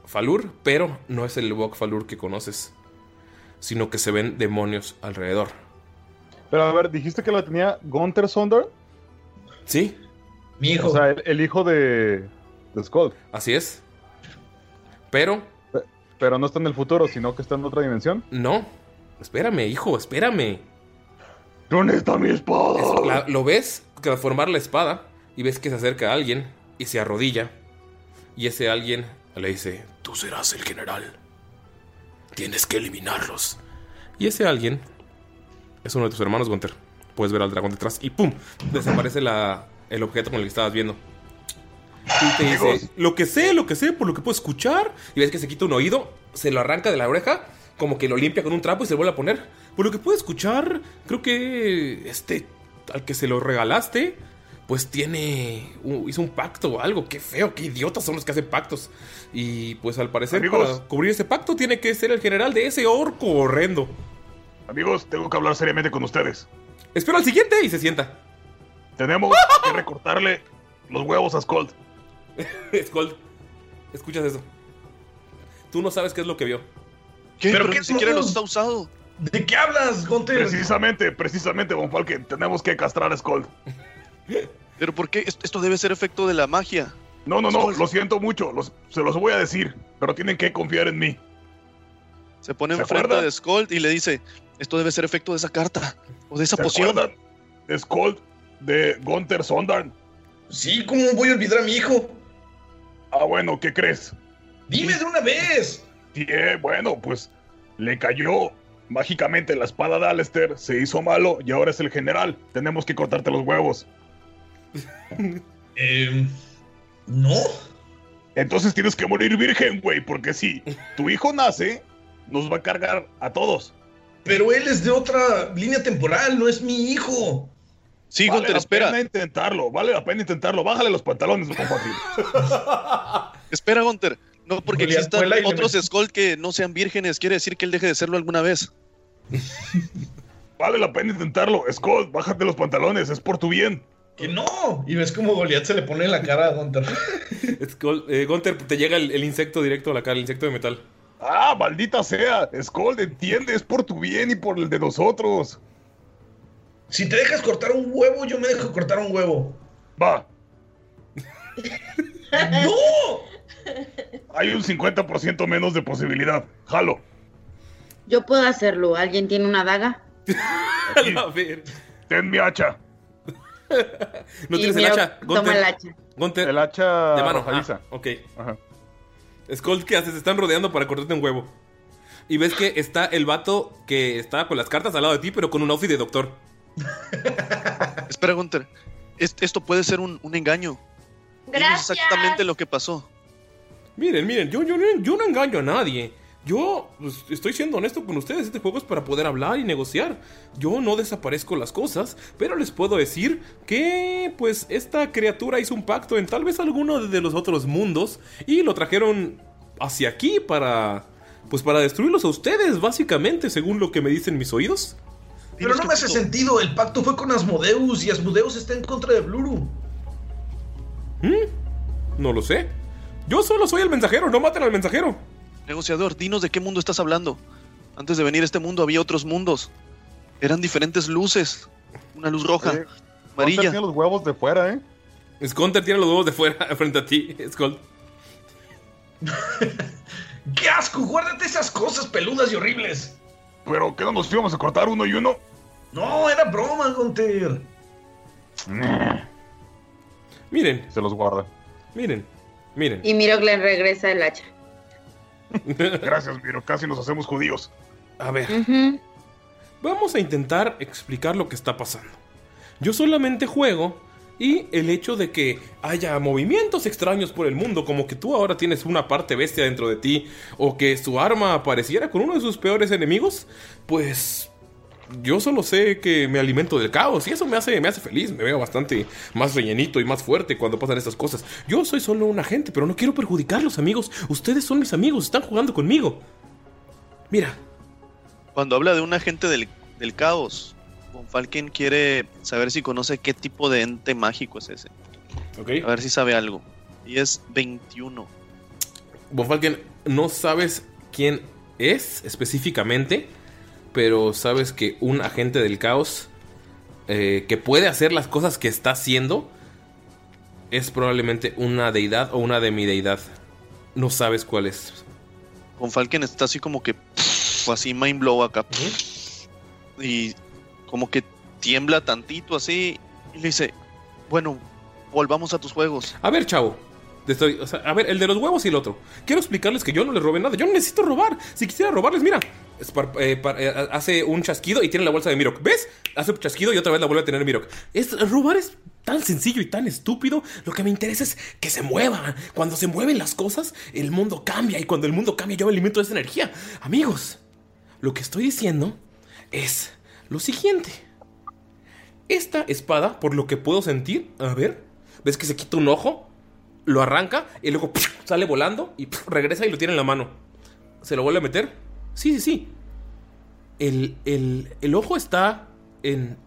Falur, pero no es el Bog Falur que conoces, sino que se ven demonios alrededor. Pero a ver, dijiste que la tenía Gunther Sonder. Sí. Mi hijo. O sea, el, el hijo de, de Skull. Así es. Pero. Pero no está en el futuro, sino que está en otra dimensión. No. Espérame, hijo, espérame. ¿Dónde está mi espada? Es- la- lo ves transformar la espada y ves que se acerca a alguien y se arrodilla. Y ese alguien le dice: Tú serás el general. Tienes que eliminarlos. Y ese alguien es uno de tus hermanos, Gunter. Puedes ver al dragón detrás y ¡pum! Desaparece la, el objeto con el que estabas viendo. Y te dice: Lo que sé, lo que sé, por lo que puedo escuchar. Y ves que se quita un oído, se lo arranca de la oreja, como que lo limpia con un trapo y se lo vuelve a poner. Por lo que puedo escuchar, creo que este al que se lo regalaste, pues tiene. hizo un pacto o algo. Qué feo, qué idiotas son los que hacen pactos. Y pues al parecer, Amigos. para cubrir ese pacto, tiene que ser el general de ese orco horrendo. Amigos, tengo que hablar seriamente con ustedes. Espero al siguiente y se sienta. Tenemos que recortarle los huevos a Skold. Skull, escuchas eso. Tú no sabes qué es lo que vio. ¿Qué? ¿Pero Pero, qué ni siquiera los ha usado. ¿De qué hablas, Gunter? Precisamente, precisamente, Von Falken, tenemos que castrar a Skold. ¿Pero por qué? Esto debe ser efecto de la magia. No, no, no, lo siento mucho, los- se los voy a decir, pero tienen que confiar en mí. Se pone ¿Se enfrente acuerdan? de Skold y le dice, esto debe ser efecto de esa carta. O de esa ¿Se poción. acuerdan Skold de Gunther Sondarn? Sí, ¿cómo voy a olvidar a mi hijo? Ah, bueno, ¿qué crees? Dime de una vez. Sí, eh, bueno, pues le cayó mágicamente la espada de Alistair, se hizo malo y ahora es el general. Tenemos que cortarte los huevos. Eh, no. Entonces tienes que morir virgen, güey, porque si tu hijo nace, nos va a cargar a todos. Pero él es de otra línea temporal, no es mi hijo. Sí, vale Gunter, la espera. pena intentarlo, vale la pena intentarlo. Bájale los pantalones, compadre. Espera, Gunter. No porque existan otros mete- Skold que no sean vírgenes, quiere decir que él deje de serlo alguna vez. Vale la pena intentarlo. Skull, bájate los pantalones, es por tu bien. Que no. Y ves cómo Goliath se le pone en la cara a Gunter. Skull, eh, Gunter, te llega el, el insecto directo a la cara, el insecto de metal. Ah, maldita sea. Skull, entiende, es por tu bien y por el de nosotros. Si te dejas cortar un huevo, yo me dejo cortar un huevo. Va, ¡No! hay un 50% menos de posibilidad. Jalo. Yo puedo hacerlo. ¿Alguien tiene una daga? Aquí, A ver. ten mi hacha. ¿No Y tienes el hacha? Toma el hacha. Gunter, El hacha de mano. Ah, ok. Ajá. Skull, ¿qué haces? Se están rodeando para cortarte un huevo. Y ves que está el vato que está con las cartas al lado de ti, pero con un outfit de doctor. Espera, Gunter. Es- esto puede ser un, un engaño. Gracias. exactamente lo que pasó. Miren, miren, yo, yo, no- yo no engaño a nadie. Yo pues, estoy siendo honesto con ustedes, este juego es para poder hablar y negociar. Yo no desaparezco las cosas, pero les puedo decir que pues esta criatura hizo un pacto en tal vez alguno de los otros mundos y lo trajeron hacia aquí para pues para destruirlos a ustedes, básicamente, según lo que me dicen mis oídos. Pero no me hace sentido, el pacto fue con Asmodeus y Asmodeus está en contra de Bluru. ¿Mm? No lo sé. Yo solo soy el mensajero, no maten al mensajero. Negociador, dinos de qué mundo estás hablando. Antes de venir a este mundo había otros mundos. Eran diferentes luces. Una luz roja, Hunter amarilla. tiene los huevos de fuera, ¿eh? Skunter tiene los huevos de fuera frente a ti, Skull. ¡Qué asco! Guárdate esas cosas peludas y horribles. ¿Pero qué no nos íbamos a cortar uno y uno? No, era broma, Gunter. Miren. Se los guarda. Miren, miren. Y Mirok le regresa el hacha. Gracias, Miro. Casi nos hacemos judíos. A ver. Vamos a intentar explicar lo que está pasando. Yo solamente juego y el hecho de que haya movimientos extraños por el mundo, como que tú ahora tienes una parte bestia dentro de ti, o que su arma apareciera con uno de sus peores enemigos, pues yo solo sé que me alimento del caos y eso me hace, me hace feliz, me veo bastante más rellenito y más fuerte cuando pasan estas cosas. Yo soy solo un agente, pero no quiero perjudicarlos, amigos. Ustedes son mis amigos, están jugando conmigo. Mira, Cuando habla de un agente del, del caos, Von Falken quiere saber si conoce qué tipo de ente mágico es ese. A ver si sabe algo. Y es 21. Bonfalken, no sabes quién es específicamente, pero sabes que un agente del caos eh, que puede hacer las cosas que está haciendo es probablemente una deidad o una demideidad. No sabes cuál es. Von Falken está así como que. pff, así mind blow acá. Y como que tiembla tantito así. Y le dice: Bueno, volvamos a tus juegos. A ver, chavo. te estoy- o sea, a ver, el de los huevos y el otro. Quiero explicarles que yo no les robé nada. Yo no necesito robar. Si quisiera robarles, mira. Eh, eh, hace un chasquido y tiene la bolsa de Mirok. ¿Ves? Hace un chasquido y otra vez la vuelve a tener Mirok. Es, robar es tan sencillo y tan estúpido. Lo que me interesa es que se muevan. Cuando se mueven las cosas, el mundo cambia. Y cuando el mundo cambia, yo me alimento de esa energía. Amigos, lo que estoy diciendo es lo siguiente. Esta espada, por lo que puedo sentir, a ver, ¿ves que se quita un ojo? Lo arranca y luego sale volando y regresa y lo tiene en la mano. ¿Se lo vuelve a meter? Sí, sí, sí. El, el, el ojo está en,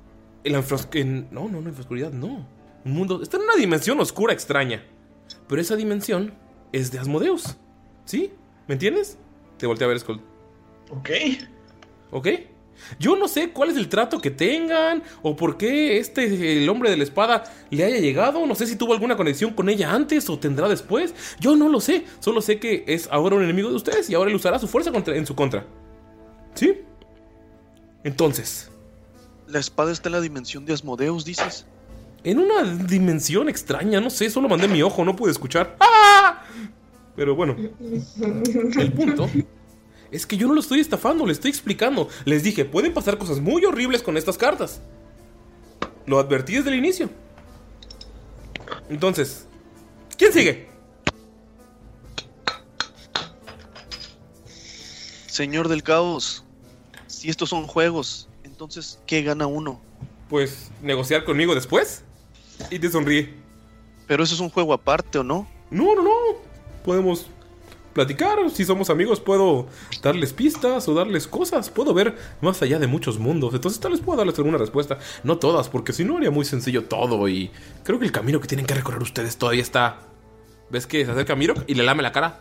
en la en- No, no, no, en la oscuridad, no. Un mundo... Está en una dimensión oscura extraña. Pero esa dimensión es de Asmodeus. ¿Sí? ¿Me entiendes? Te volteé a ver, Skull. Ok. ¿Ok? Yo no sé cuál es el trato que tengan o por qué este, el hombre de la espada, le haya llegado. No sé si tuvo alguna conexión con ella antes o tendrá después. Yo no lo sé. Solo sé que es ahora un enemigo de ustedes y ahora él usará su fuerza contra- en su contra. ¿Sí? Entonces, La espada está en la dimensión de Asmodeus, dices. en una dimensión extraña, no sé, solo mandé mi ojo, no pude escuchar. ¡Ah! Pero bueno, el punto es que yo no lo estoy estafando, le estoy explicando. Les dije, pueden pasar cosas muy horribles con estas cartas. Lo advertí desde el inicio. Entonces, ¿quién sigue? Señor del caos, si estos son juegos, entonces, ¿qué gana uno? Pues negociar conmigo después. Y te sonríe. Pero eso es un juego aparte, ¿o no? No, no, no. Podemos platicar. Si somos amigos, puedo darles pistas o darles cosas. Puedo ver más allá de muchos mundos. Entonces, tal vez puedo darles alguna respuesta. No todas, porque si no, haría muy sencillo todo. Y creo que el camino que tienen que recorrer ustedes todavía está. ¿Ves que se acerca Miro y le lame la cara?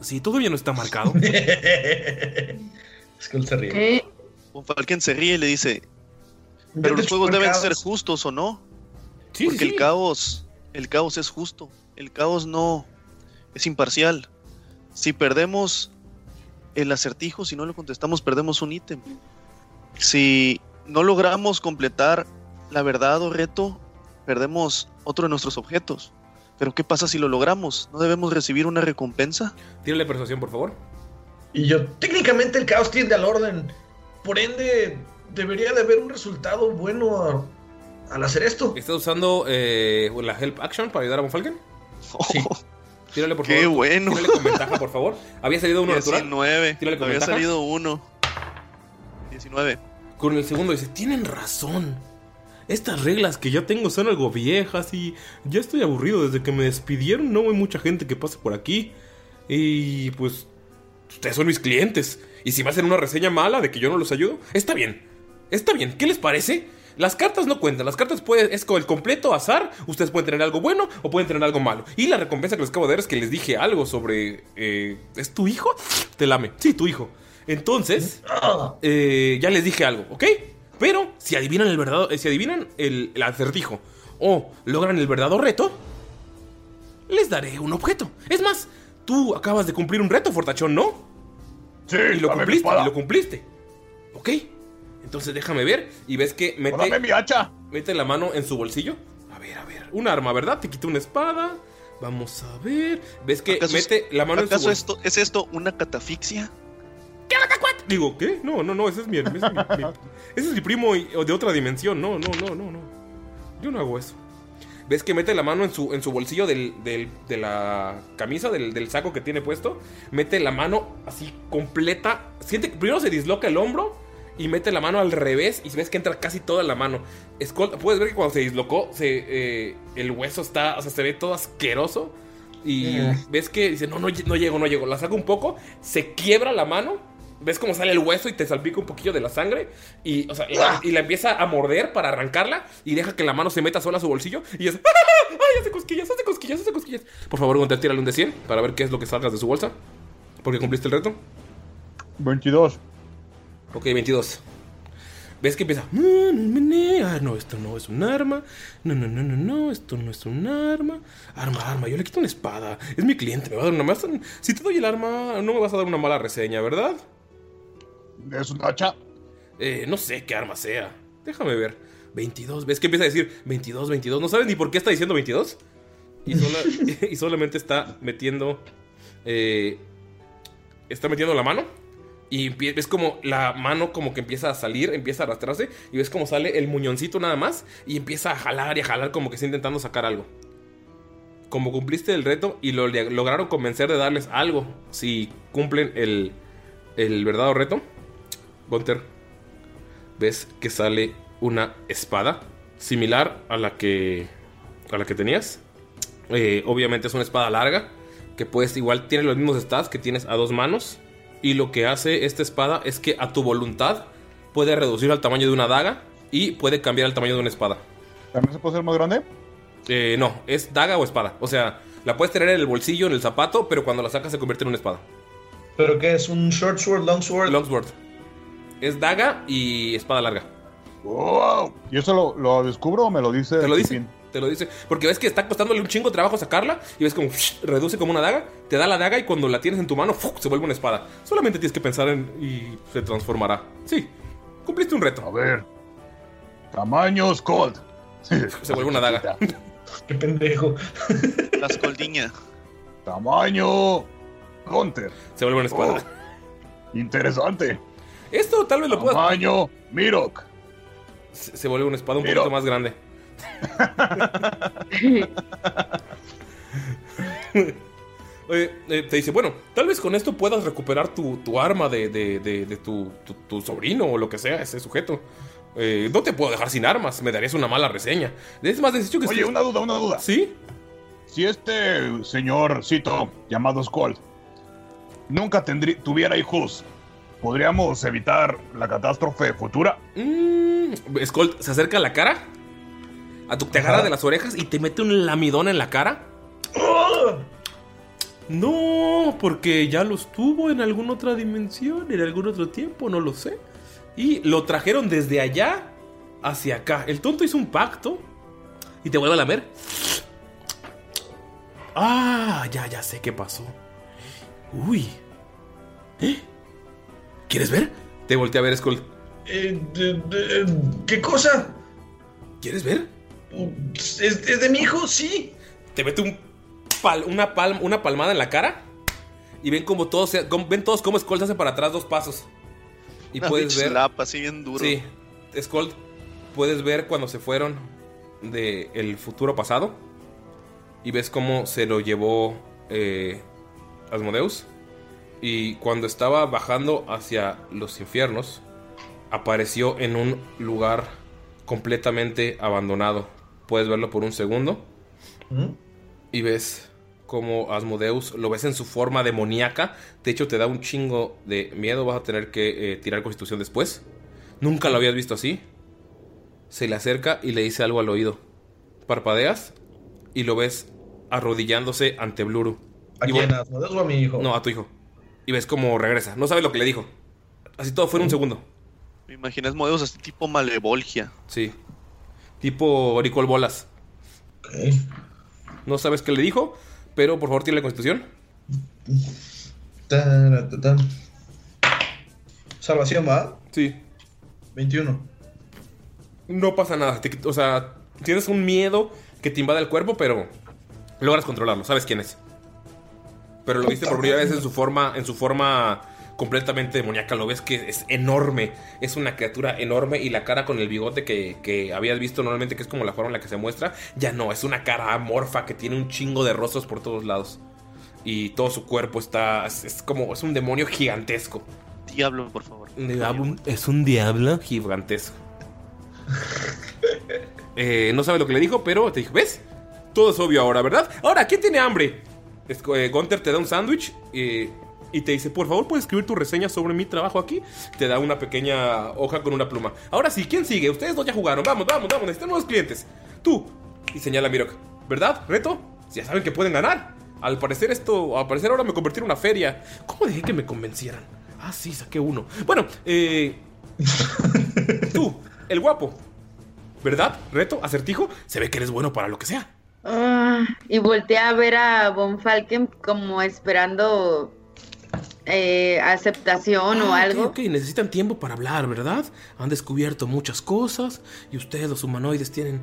Sí, todavía no está marcado. Skull se ríe. Von Falken se ríe y le dice: Pero los juegos deben ser justos, ¿o no? Sí, Porque sí, el caos, el caos es justo. El caos no es imparcial. Si perdemos el acertijo, si no lo contestamos, perdemos un ítem. Si no logramos completar la verdad o reto, perdemos otro de nuestros objetos. Pero ¿qué pasa si lo logramos? ¿No debemos recibir una recompensa? Tírale persuasión, por favor. Y yo, técnicamente el caos tiende al orden. Por ende, debería de haber un resultado bueno a- al hacer esto. ¿Estás usando eh, la Help Action para ayudar a Von Falken? Sí. Tírale, por Qué favor. bueno. Tírale con ventaja, por favor. Había salido uno natural. 19. Tírale con Había ventaja. salido uno. 19. Con el segundo dice, tienen razón. Estas reglas que ya tengo son algo viejas y ya estoy aburrido desde que me despidieron. No hay mucha gente que pase por aquí. Y pues ustedes son mis clientes. Y si me hacen una reseña mala de que yo no los ayudo, está bien. Está bien. ¿Qué les parece? Las cartas no cuentan. Las cartas pueden, es con el completo azar. Ustedes pueden tener algo bueno o pueden tener algo malo. Y la recompensa que les acabo de dar es que les dije algo sobre... eh, ¿Es tu hijo? Te lame. Sí, tu hijo. Entonces, eh, ya les dije algo, ¿ok? Pero si adivinan el verdadero, eh, si adivinan el, el acertijo o logran el verdadero reto, les daré un objeto. Es más, tú acabas de cumplir un reto, Fortachón, ¿no? Sí, y lo cumpliste, y lo cumpliste. ¿Ok? Entonces déjame ver y ves que mete, Dame mi hacha. mete la mano en su bolsillo. A ver, a ver, un arma, ¿verdad? Te quita una espada. Vamos a ver. ¿Ves que ¿Acaso es- mete la mano en su ¿Acaso bolsillo? esto, es esto una catafixia? Digo, ¿qué? No, no, no, ese es mi, ese es mi, mi- ese es mi primo y- de otra dimensión. No, no, no, no, no. Yo no hago eso. ¿Ves que mete la mano en su, en su bolsillo del, del- de la camisa, del, del saco que tiene puesto? Mete la mano así completa. Siente que primero se disloca el hombro y mete la mano al revés y ves que entra casi toda la mano. Skull, puedes ver que cuando se dislocó, se, eh, el hueso está, o sea, se ve todo asqueroso. Y ves que dice, no, no, no llego, no llego. La saca un poco, se quiebra la mano. Ves cómo sale el hueso y te salpica un poquillo de la sangre. Y, o sea, la, y la empieza a morder para arrancarla. Y deja que la mano se meta sola a su bolsillo. Y es. ¡Ay, hace cosquillas, hace cosquillas, hace cosquillas! Por favor, Gunter, tírale un de 100 para ver qué es lo que salgas de su bolsa. Porque cumpliste el reto. 22. Ok, 22. ¿Ves que empieza? Ah, no, esto no es un arma. No, no, no, no, no, esto no es un arma. Arma, arma, yo le quito una espada. Es mi cliente, me va a dar una más. Si te doy el arma, no me vas a dar una mala reseña, ¿verdad? ¿Es un hacha? Eh, no sé qué arma sea. Déjame ver. 22. ¿Ves que empieza a decir 22, 22? No sabes ni por qué está diciendo 22. Y, sola- y solamente está metiendo. eh, está metiendo la mano. Y ves como la mano como que empieza a salir, empieza a arrastrarse. Y ves como sale el muñoncito nada más. Y empieza a jalar y a jalar como que está intentando sacar algo. Como cumpliste el reto y lo lograron convencer de darles algo. Si cumplen el, el verdadero reto. Gunter, ves que sale una espada similar a la que a la que tenías. Eh, obviamente es una espada larga que puedes igual tiene los mismos stats que tienes a dos manos y lo que hace esta espada es que a tu voluntad puede reducir al tamaño de una daga y puede cambiar el tamaño de una espada. ¿También se puede hacer más grande? Eh, no, es daga o espada. O sea, la puedes tener en el bolsillo, en el zapato, pero cuando la sacas se convierte en una espada. ¿Pero qué es? ¿Un short sword, long sword? Long sword. Es daga y espada larga. ¡Wow! ¿Y eso lo, lo descubro o me lo dice? Te lo dice. Te lo dice. Porque ves que está costándole un chingo de trabajo sacarla. Y ves como reduce como una daga. Te da la daga y cuando la tienes en tu mano, ¡fuc! se vuelve una espada. Solamente tienes que pensar en. y se transformará. Sí. Cumpliste un reto. A ver. Tamaño Cold. Se vuelve una daga. Qué pendejo. Las coldiña. Tamaño Gunter. Se vuelve una espada. Oh, interesante. Esto tal vez lo puedas. Tamaño Mirok. Se, se vuelve una espada un poquito más grande. Eh, te dice, bueno, tal vez con esto puedas recuperar tu, tu arma de, de- de- de tu, tu- tu sobrino o lo que sea, ese sujeto. Eh, no te puedo dejar sin armas, me darías una mala reseña. Es más, has dicho que... Oye, una duda, una duda. ¿Sí? Si este señorcito llamado Skull nunca tendrí- tuviera hijos, ¿podríamos evitar la catástrofe futura? Mm, Skull se acerca a la cara, te agarra de las orejas y te mete un lamidón en la cara. No, porque ya los tuvo en alguna otra dimensión, en algún otro tiempo, no lo sé. Y lo trajeron desde allá hacia acá. El tonto hizo un pacto y te vuelve a lamer. Ah, ya, ya sé qué pasó. Uy. ¿Eh? ¿Quieres ver? Te volteé a ver, Skull. Eh, de- de- ¿Qué cosa? ¿Quieres ver? ¿Es, es de mi hijo? Sí. Te mete un pal- una, palm- una palmada en la cara. Y ven como todos se- como- ven todos cómo Skull se hace para atrás dos pasos. Y Una puedes ver. slap así bien duro. Sí, Skull, puedes ver cuando se fueron del el futuro pasado. Y ves cómo se lo llevó eh, Asmodeus. Y cuando estaba bajando hacia los infiernos, apareció en un lugar completamente abandonado. Puedes verlo por un segundo. Y ves como Asmodeus lo ves en su forma demoníaca. De hecho, te da un chingo de miedo. Vas a tener que eh, tirar constitución después. Nunca lo habías visto así. Se le acerca y le dice algo al oído. Parpadeas y lo ves arrodillándose ante Bluru. ¿A Y quién? ¿A Asmodeus o a mi hijo? No, a tu hijo. Y ves cómo regresa. No sabes lo que le dijo. Así todo fue en un segundo. Me imaginas modelos así tipo malevolgia. Sí. Tipo Oricol Bolas. No sabes qué le dijo, pero por favor tiene la constitución. Salvación, ¿va? Sí. 21. No pasa nada. te o sea, tienes un miedo que te invade el cuerpo, pero logras controlarlo. Sabes quién es. Pero lo viste por primera vez en su forma, en su forma completamente demoníaca. Lo ves que es enorme. Es una criatura enorme y la cara con el bigote que, que habías visto normalmente, que es como la forma en la que se muestra, ya no. Es una cara amorfa que tiene un chingo de rostros por todos lados. Y todo su cuerpo está. Es, es como. Es un demonio gigantesco. Diablo, por favor. Es un diablo gigantesco. Eh, no sabe lo que le dijo, pero te dijo, ¿ves? Todo es obvio ahora, ¿verdad? Ahora, ¿quién tiene hambre? Es- eh, Gunther te da un sándwich eh, y te dice, por favor, ¿puedes escribir tu reseña sobre mi trabajo aquí? Te da una pequeña hoja con una pluma. Ahora sí, ¿quién sigue? Ustedes dos ya jugaron. Vamos, vamos, vamos. Necesitan nuevos clientes. Tú. Y señala a Mirok. ¿Verdad? ¿Reto? Ya saben que pueden ganar. Al parecer esto, al parecer ahora me convertí en una feria. ¿Cómo dejé que me convencieran? Ah, sí, saqué uno. Bueno, eh... Tú, el guapo. ¿Verdad? Reto, acertijo. Se ve que eres bueno para lo que sea. Ah, y volteé a ver a Von Falken como esperando eh, aceptación o Ah, algo. Ok, ok, necesitan tiempo para hablar, ¿verdad? Han descubierto muchas cosas y ustedes, los humanoides, tienen.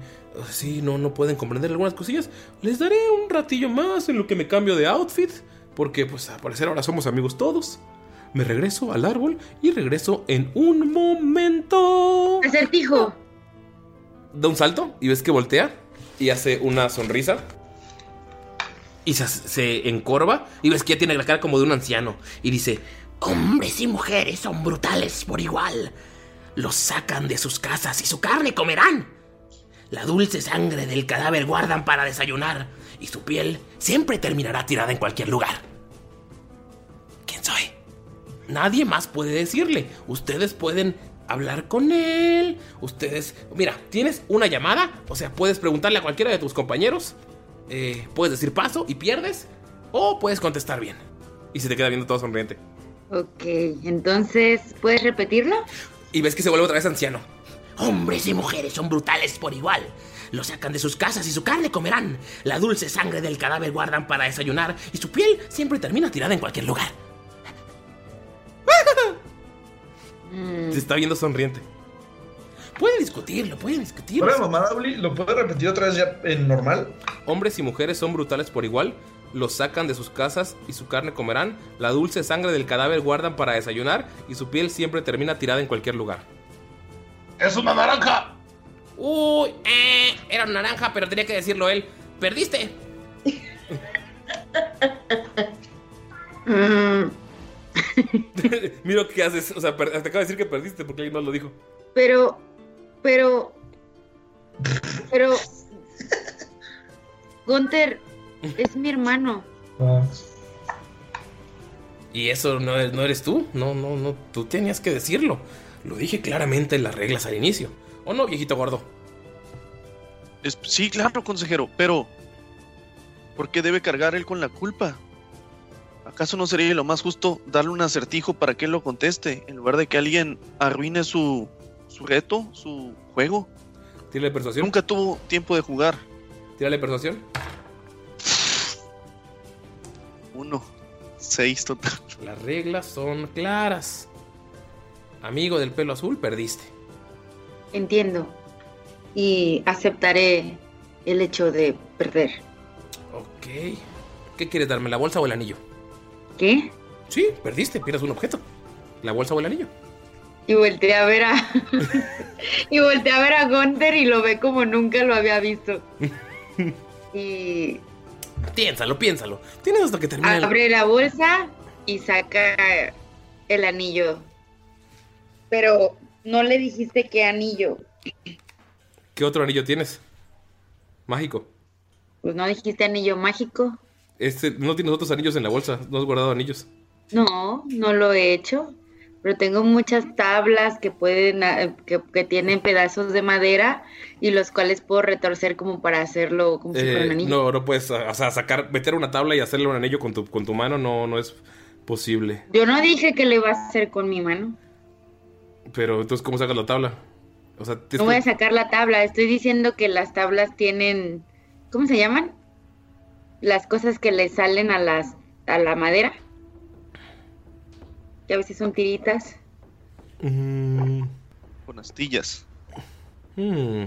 Sí, no, no pueden comprender algunas cosillas. Les daré un ratillo más en lo que me cambio de outfit. Porque, pues, al parecer ahora somos amigos todos. Me regreso al árbol y regreso en un momento. Acertijo. Da un salto y ves que voltea y hace una sonrisa. Y se, se encorva y ves que ya tiene la cara como de un anciano. Y dice: Hombres y mujeres son brutales por igual. Los sacan de sus casas y su carne comerán. La dulce sangre del cadáver guardan para desayunar y su piel siempre terminará tirada en cualquier lugar. ¿Quién soy? Nadie más puede decirle. Ustedes pueden hablar con él. Ustedes. Mira, tienes una llamada. O sea, puedes preguntarle a cualquiera de tus compañeros. Eh, puedes decir paso y pierdes. O puedes contestar bien. Y se te queda viendo todo sonriente. Ok, entonces, ¿puedes repetirlo? Y ves que se vuelve otra vez anciano. Hombres y mujeres son brutales por igual. Los sacan de sus casas y su carne comerán. La dulce sangre del cadáver guardan para desayunar y su piel siempre termina tirada en cualquier lugar. Mm. Se está viendo sonriente. Pueden discutirlo, pueden discutirlo. Mamá Uli, ¿lo puedes repetir otra vez ya en normal? Hombres y mujeres son brutales por igual. Los sacan de sus casas y su carne comerán. La dulce sangre del cadáver guardan para desayunar y su piel siempre termina tirada en cualquier lugar. ¡Es una naranja! Uy, eh, era una naranja, pero tenía que decirlo él. Perdiste. Mira qué haces. O sea, te acabo de decir que perdiste porque alguien más lo dijo. pero, pero, pero, Gunther es mi hermano. Y eso no, es- no eres tú. No, no, no. Tú tenías que decirlo. Lo dije claramente en las reglas al inicio. ¿O no, viejito gordo? Es- sí, claro, consejero, pero ¿por qué debe cargar él con la culpa? ¿Acaso no sería lo más justo darle un acertijo para que él lo conteste, en lugar de que alguien arruine su, su reto, su juego? Tírale persuasión. Nunca tuvo tiempo de jugar. Tírale persuasión. Uno. Seis total. Las reglas son claras. Amigo del pelo azul, perdiste. Entiendo. Y aceptaré el hecho de perder. Ok. ¿Qué quieres darme, la bolsa o el anillo? ¿Qué? Sí, perdiste, pierdes un objeto. ¿La bolsa o el anillo? Y volteé a ver a. y volteé a ver a Gunther y lo ve como nunca lo había visto. y. Piénsalo, piénsalo. Tienes hasta que termine. el- Abre la bolsa y saca el anillo. Pero no le dijiste qué anillo. ¿Qué otro anillo tienes? Mágico. Pues no dijiste anillo mágico. Este, no tienes otros anillos en la bolsa. No has guardado anillos. No, no lo he hecho. Pero tengo muchas tablas que pueden, ah, que, que tienen pedazos de madera y los cuales puedo retorcer como para hacerlo como si fuera un Eh, anillo. no, no puedes, o sea, sacar, meter una tabla y hacerle un anillo con tu, con tu mano no, no es posible. Yo no dije que lo iba a hacer con mi mano. Pero entonces, ¿cómo sacas la tabla? O sea, tienes No voy a sacar la tabla. Estoy diciendo que las tablas tienen, ¿cómo se llaman? Las cosas que le salen a las a la madera. Que a veces son tiritas. Mm, Con astillas. mm.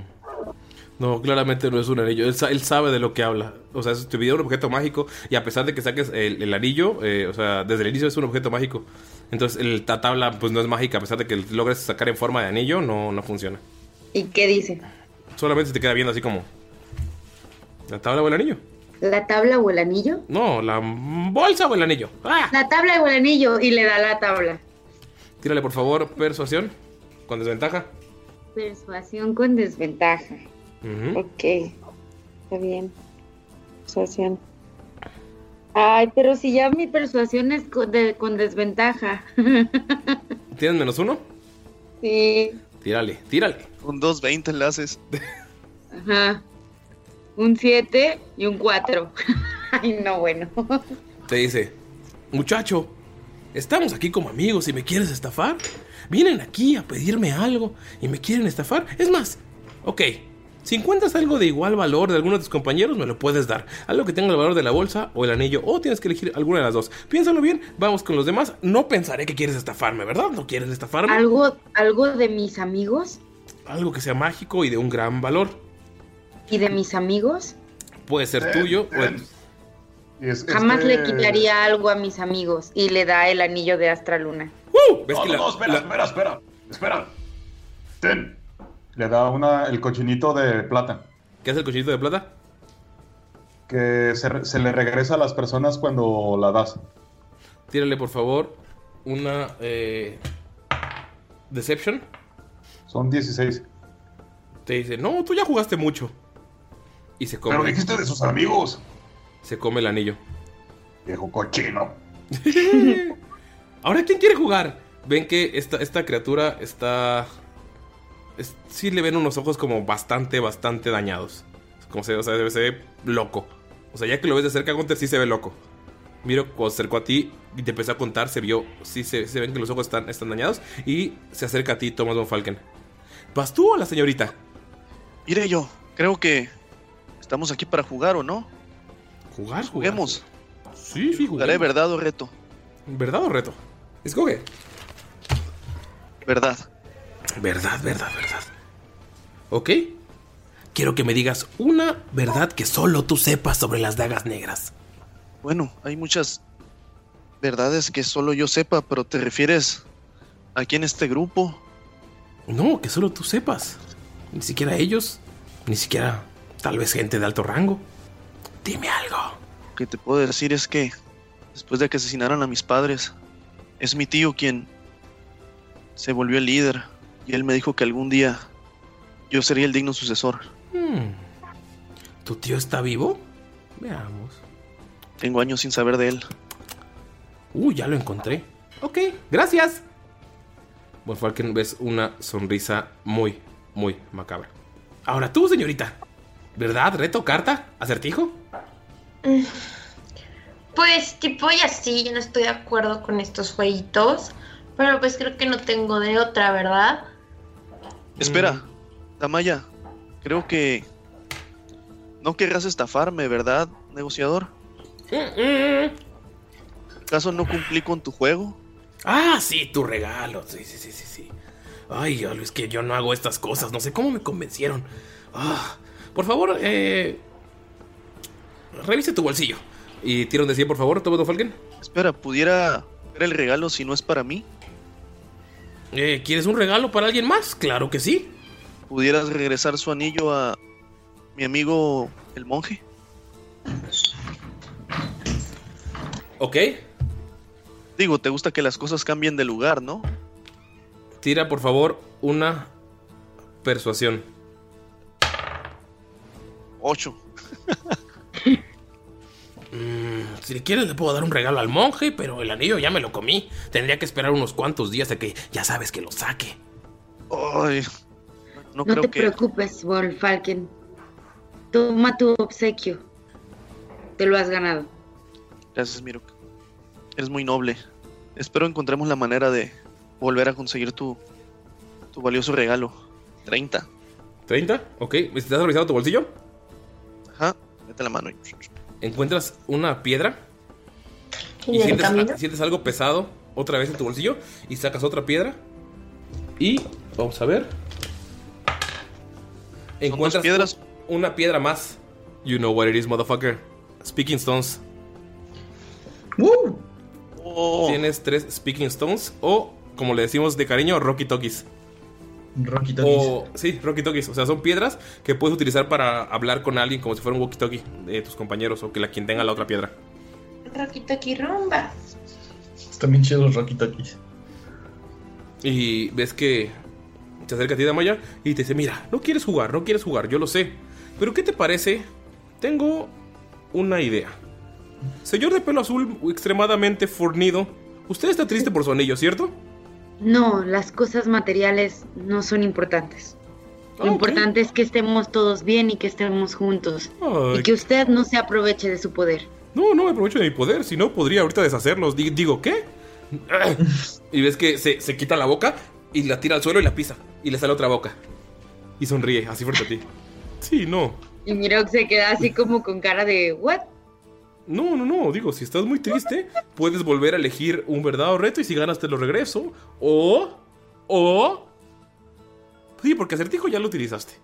No, claramente no es un anillo. Él, sa- él sabe de lo que habla. O sea, te pidió un objeto mágico y a pesar de que saques el, el anillo, eh, o sea, desde el inicio es un objeto mágico. Entonces, el, la tabla pues no es mágica. A pesar de que logres sacar en forma de anillo, no, no funciona. ¿Y qué dice? Solamente se te queda viendo así como... ¿La tabla o el anillo? ¿La tabla o el anillo? No, la bolsa o el anillo. ¡Ah! La tabla o el anillo y le da la tabla. Tírale por favor, persuasión. Con desventaja. Persuasión con desventaja. Ujú. Ok. Está bien. Persuasión. Ay, pero si ya mi persuasión es con, de- con desventaja. ¿Tienes menos uno? sí. Tírale, tírale. Con dos 20 enlaces. Ajá. Un 7 y un 4. Ay, no, bueno. Te dice, muchacho, estamos aquí como amigos y me quieres estafar. Vienen aquí a pedirme algo y me quieren estafar. Es más, ok, si encuentras algo de igual valor de alguno de tus compañeros, me lo puedes dar. Algo que tenga el valor de la bolsa o el anillo, o tienes que elegir alguna de las dos. Piénsalo bien, vamos con los demás. No pensaré que quieres estafarme, ¿verdad? ¿No quieres estafarme? ¿Algo, algo de mis amigos Algo que sea mágico y de un gran valor. Y de mis amigos. Puede ser tuyo o el- Jamás Este- le quitaría algo a mis amigos y le da el anillo de Astraluna. ¿Ves no, que no, la- no, espera, la- espera, espera, espera. Ten. Le da una, el cochinito de plata. ¿Qué hace el cochinito de plata? Que se le regresa a las personas cuando la das. Tírale, por favor, una eh, Deception. Son 16. Te dice, no, tú ya jugaste mucho. Y se come. Pero dijiste de sus amigos. Se come el anillo. Viejo cochino. Ahora, ¿quién quiere jugar? Ven que esta, esta criatura está. es- sí le ven unos ojos como bastante, bastante dañados. Como se, o sea, se ve loco. O sea, ya que lo ves de cerca, Gunter sí se ve loco. Miro cuando se acercó a ti y te empezó a contar, se vio, sí se, se ven que los ojos están, están dañados. Y se acerca a ti, Thomas von Falken. ¿Vas tú o la señorita? Iré yo. Creo que estamos aquí para jugar, ¿o no? ¿Jugar? Juguemos. Sí, sí, Jugaré verdad o reto. ¿Verdad o reto? Escoge. Verdad. Verdad, verdad, verdad. ¿Ok? Quiero que me digas una verdad que solo tú sepas sobre las dagas negras. Bueno, hay muchas verdades que solo yo sepa, pero te refieres aquí en este grupo. No, que solo tú sepas. Ni siquiera ellos. Ni siquiera tal vez gente de alto rango. Dime algo. Lo que te puedo decir es que después de que asesinaron a mis padres, es mi tío quien se volvió el líder y él me dijo que algún día yo sería el digno sucesor. Hmm. ¿Tu tío está vivo? Veamos. Tengo años sin saber de él. Uh, ya lo encontré. Ok, gracias. Von Falken ves una sonrisa muy, muy macabra. Ahora tú, señorita. ¿Verdad? ¿Reto, carta? ¿Acertijo? Mm. Pues tipo y así, yo no estoy de acuerdo con estos jueguitos, pero pues creo que no tengo de otra, ¿verdad? Espera, Damaya, creo que no querrás estafarme, ¿verdad, negociador? ¿Acaso no cumplí con tu juego? Ah, sí, tu regalo. Sí, sí, sí, sí, sí. Ay, es que yo no hago estas cosas. No sé cómo me convencieron. Ah, por favor, eh. Revise tu bolsillo. Y tira un de 100, por favor, Tobo Falken. Espera, ¿pudiera ver el regalo si no es para mí? Eh, ¿Quieres un regalo para alguien más? Claro que sí. ¿Pudieras regresar su anillo a mi amigo el monje? Ok. Digo, te gusta que las cosas cambien de lugar, ¿no? Tira, por favor, una persuasión. 8. Mm, si le quieres le puedo dar un regalo al monje, pero el anillo ya me lo comí. Tendría que esperar unos cuantos días a que ya sabes que lo saque. Ay, no, No, creo te que. preocupes, Wolfalken. Toma tu obsequio. Te lo has ganado. Gracias, Mirok. Eres muy noble. Espero encontremos la manera de volver a conseguir tu, tu valioso regalo. 30. ¿30? Ok. ¿Estás revisando tu bolsillo? Ajá. Mete la mano. y- Encuentras una piedra ¿Y y en sientes, camino? sientes algo pesado otra vez en tu bolsillo y sacas otra piedra y vamos a ver. Encuentras piedras? una piedra más. You know what it is, motherfucker. Speaking Stones. Oh. Tienes tres Speaking Stones o, como le decimos de cariño, Rocky Tokis. Rocky Tokis. O, sí, Rocky Tokis. O sea, son piedras que puedes utilizar para hablar con alguien como si fuera un walkie talkie de tus compañeros o que la quien tenga la otra piedra. Rocky Toki Rumba. Están bien chidos los Rocky Tokis. Y ves que se acerca a ti Damaya y te dice, mira, no quieres jugar, no quieres jugar, yo lo sé. Pero ¿qué te parece? Tengo una idea. Señor de pelo azul extremadamente fornido, usted está triste por su anillo, ¿cierto? No, las cosas materiales no son importantes. Lo Ah, importante es que estemos todos bien y que estemos juntos. Ay. Y que usted no se aproveche de su poder. No, no me aprovecho de mi poder, si no podría ahorita deshacerlos. Di- digo, ¿qué? y ves que se, se quita la boca y la tira al suelo y la pisa. Y le sale otra boca. Y sonríe, así frente a ti. Sí, no. Y Mirok se queda así como con cara de ¿what? No, no, no, digo, si estás muy triste, puedes volver a elegir un verdadero reto y si ganas te lo regreso. O... O... Sí, porque acertijo ya lo utilizaste.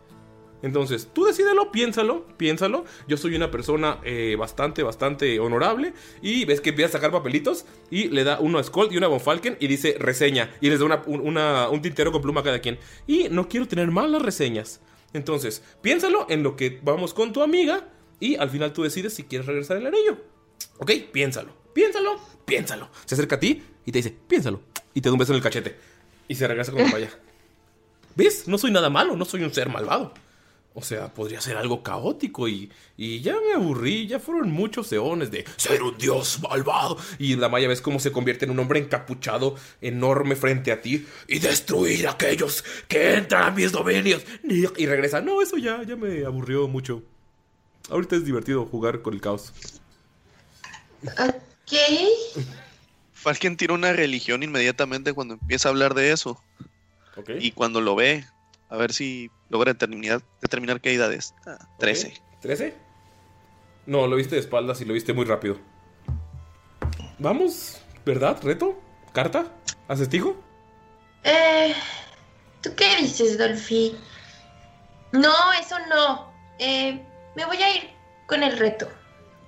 Entonces, tú decídelo, piénsalo, piénsalo. Yo soy una persona eh, bastante, bastante honorable. Y ves que empieza a sacar papelitos y le da uno a Skull y una a Von Falken y dice reseña. Y les da una- un, una- un tintero con pluma a cada quien. Y no quiero tener malas reseñas. Entonces, piénsalo en lo que vamos con tu amiga. Y al final tú decides si quieres regresar el anillo. Ok, piénsalo, piénsalo, piénsalo. Se acerca a ti y te dice, piénsalo. Y te da un beso en el cachete. Y se regresa con vaya. ¿Ves? No soy nada malo, no soy un ser malvado. O sea, podría ser algo caótico y, y ya me aburrí, ya fueron muchos eones de ser un dios malvado. Y la Maya ves cómo se convierte en un hombre encapuchado enorme frente a ti y destruir a aquellos que entran a mis dominios. Y regresa, no, eso ya, ya me aburrió mucho. Ahorita es divertido jugar con el caos. Ok. Falken tira una religión inmediatamente cuando empieza a hablar de eso. Y cuando lo ve, a ver si logra determinar, determinar qué edad es. Ah, 13. ¿13? No, lo viste de espaldas y lo viste muy rápido. Vamos, ¿verdad? ¿Reto? ¿Carta? ¿Acertijo? Eh, ¿Tú qué dices, Dolphy? No, eso no. Eh, me voy a ir con el reto.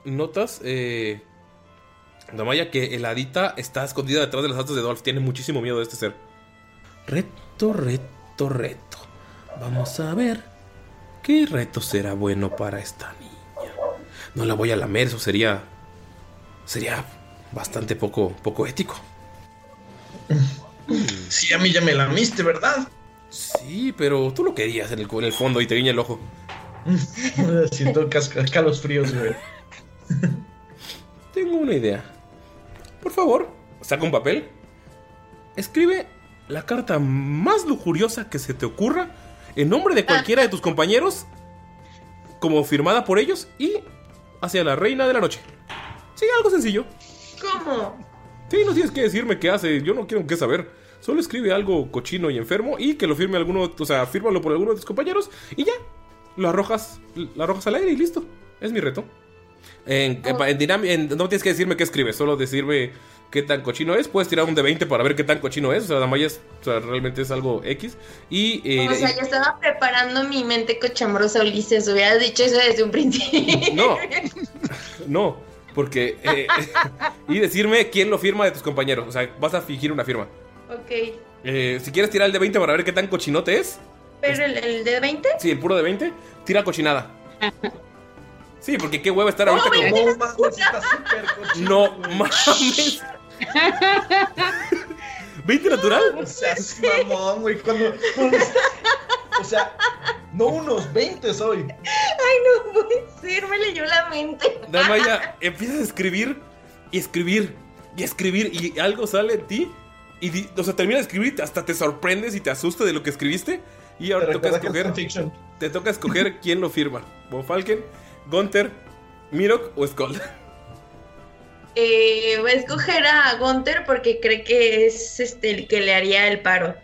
Notas, eh. Damaya, que el hadita está escondida detrás de las altas de Dolph. Tiene muchísimo miedo de este ser. Reto, reto, reto. Vamos a ver. ¿Qué reto será bueno para esta niña? No la voy a lamer, eso sería. Sería bastante poco, poco ético. Sí, a mí ya me lamiste, ¿verdad? Sí, pero tú lo querías en el, en el fondo y te guiña el ojo. Siento casca- calos fríos, güey. Tengo una idea. Por favor, saca un papel. Escribe la carta más lujuriosa que se te ocurra en nombre de cualquiera de tus compañeros, como firmada por ellos y hacia la reina de la noche. Sí, algo sencillo. ¿Cómo? Sí, no tienes que decirme qué hace, yo no quiero qué saber. Solo escribe algo cochino y enfermo y que lo firme alguno, o sea, fírmalo por alguno de tus compañeros y ya. Lo arrojas, lo arrojas al aire y listo. Es mi reto. En, en, dinam- en- no tienes que decirme qué escribes, solo decirme qué tan cochino es. Puedes tirar un de 20 para ver qué tan cochino es. O sea, Damaya es, o sea, realmente es algo X. Y, eh, o sea, yo estaba preparando mi mente cochambrosa, Ulises. Hubieras dicho eso desde un principio. No. no, porque... eh, y decirme quién lo firma de tus compañeros. O sea, vas a fingir una firma. ok. Eh, si quieres tirar el de 20 para ver qué tan cochinote es. ¿Pero el, el de 20? Sí, el puro de 20. Tira cochinada. Sí, porque qué hueva estar ahorita No, como. me mames, está súper cochino. No mames. ¿20 natural? O sea, es mamón, güey. Cuando, cuando- O sea, no unos 20 soy. Ay, no puede ser, me leyó la mente. Damaya, empiezas a escribir y escribir y escribir y algo sale en ti. Y o sea, termina de escribir y hasta te sorprendes y te asustas de lo que escribiste. Y ahora Te toca escoger. fanfiction. Te toca escoger quién lo firma. Von Falken, Gunther, Mirok o Skull. Eh, voy a escoger a Gunther porque cree que es este el que le haría el paro.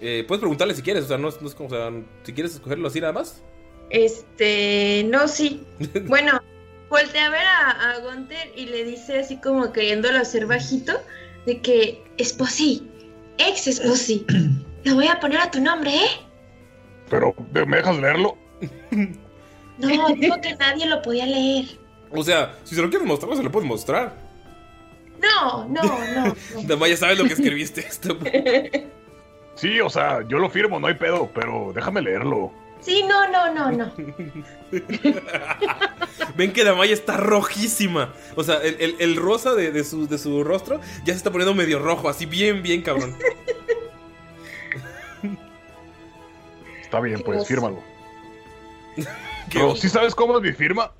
Eh, puedes preguntarle si quieres, o sea, no es, no es como, o sea, si quieres escogerlo así nada más. Este, no, sí. Bueno, voltea a ver a, a Gunther y le dice así como queriéndolo hacer bajito, de que, esposí, ex esposí, lo voy a poner a tu nombre, ¿eh? Pero, ¿me dejas leerlo? No, dijo que nadie lo podía leer. O sea, si se lo quieres mostrar, se lo puedes mostrar. No, no, no. Damaya sabes lo que escribiste. Esto. Sí, o sea, yo lo firmo, no hay pedo, pero déjame leerlo. Sí, no, no, no, no. Ven que Damaya está rojísima. O sea, el, el- el rosa de, de su, de su rostro ya se está poniendo medio rojo, así bien, bien cabrón. Está bien, pues fírmalo. Pero. ¿sí sabes cómo es mi firma?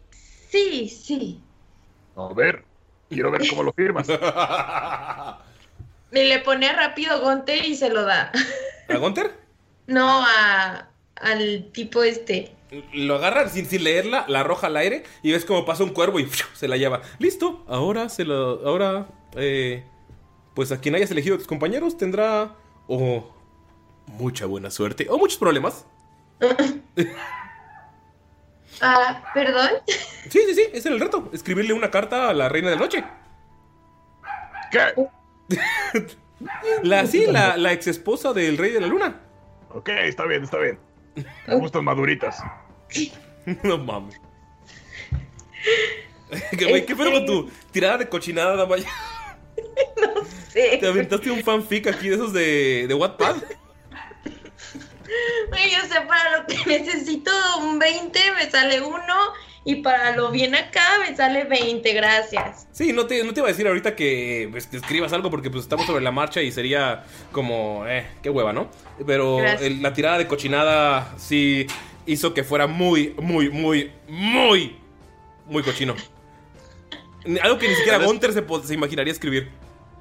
Sí, sí. A ver, quiero ver cómo lo firmas. Y le pone rápido Gunther y se lo da. ¿A Gunther? No, a, al tipo este. Lo agarra sin, sin leerla, la arroja al aire y ves como pasa un cuervo y ¡fiu! se la lleva. Listo, ahora se lo. Ahora, eh, pues a quien hayas elegido tus compañeros tendrá o mucha buena suerte o muchos problemas. Ah, perdón. Sí, sí, sí, ese era el reto. Escribirle una carta a la reina de la noche. ¿Qué? La, sí, la, la ex esposa del rey de la luna. Ok, está bien, está bien. Me gustan maduritas. No mames. ¿Qué, ¿Qué pedo con tu tirada de cochinada, Damaya? Sí. ¿Te aventaste un fanfic aquí de esos de, de Wattpad? Yo sé, para lo que necesito un 20 me sale uno y para lo bien acá me sale 20, gracias. Sí, no te, no te iba a decir ahorita que, pues, que escribas algo porque pues estamos sobre la marcha y sería como, eh, qué hueva, ¿no? Pero el- la tirada de cochinada sí hizo que fuera muy, muy, muy, muy, muy cochino. Algo que ni siquiera Gunter se, se imaginaría escribir.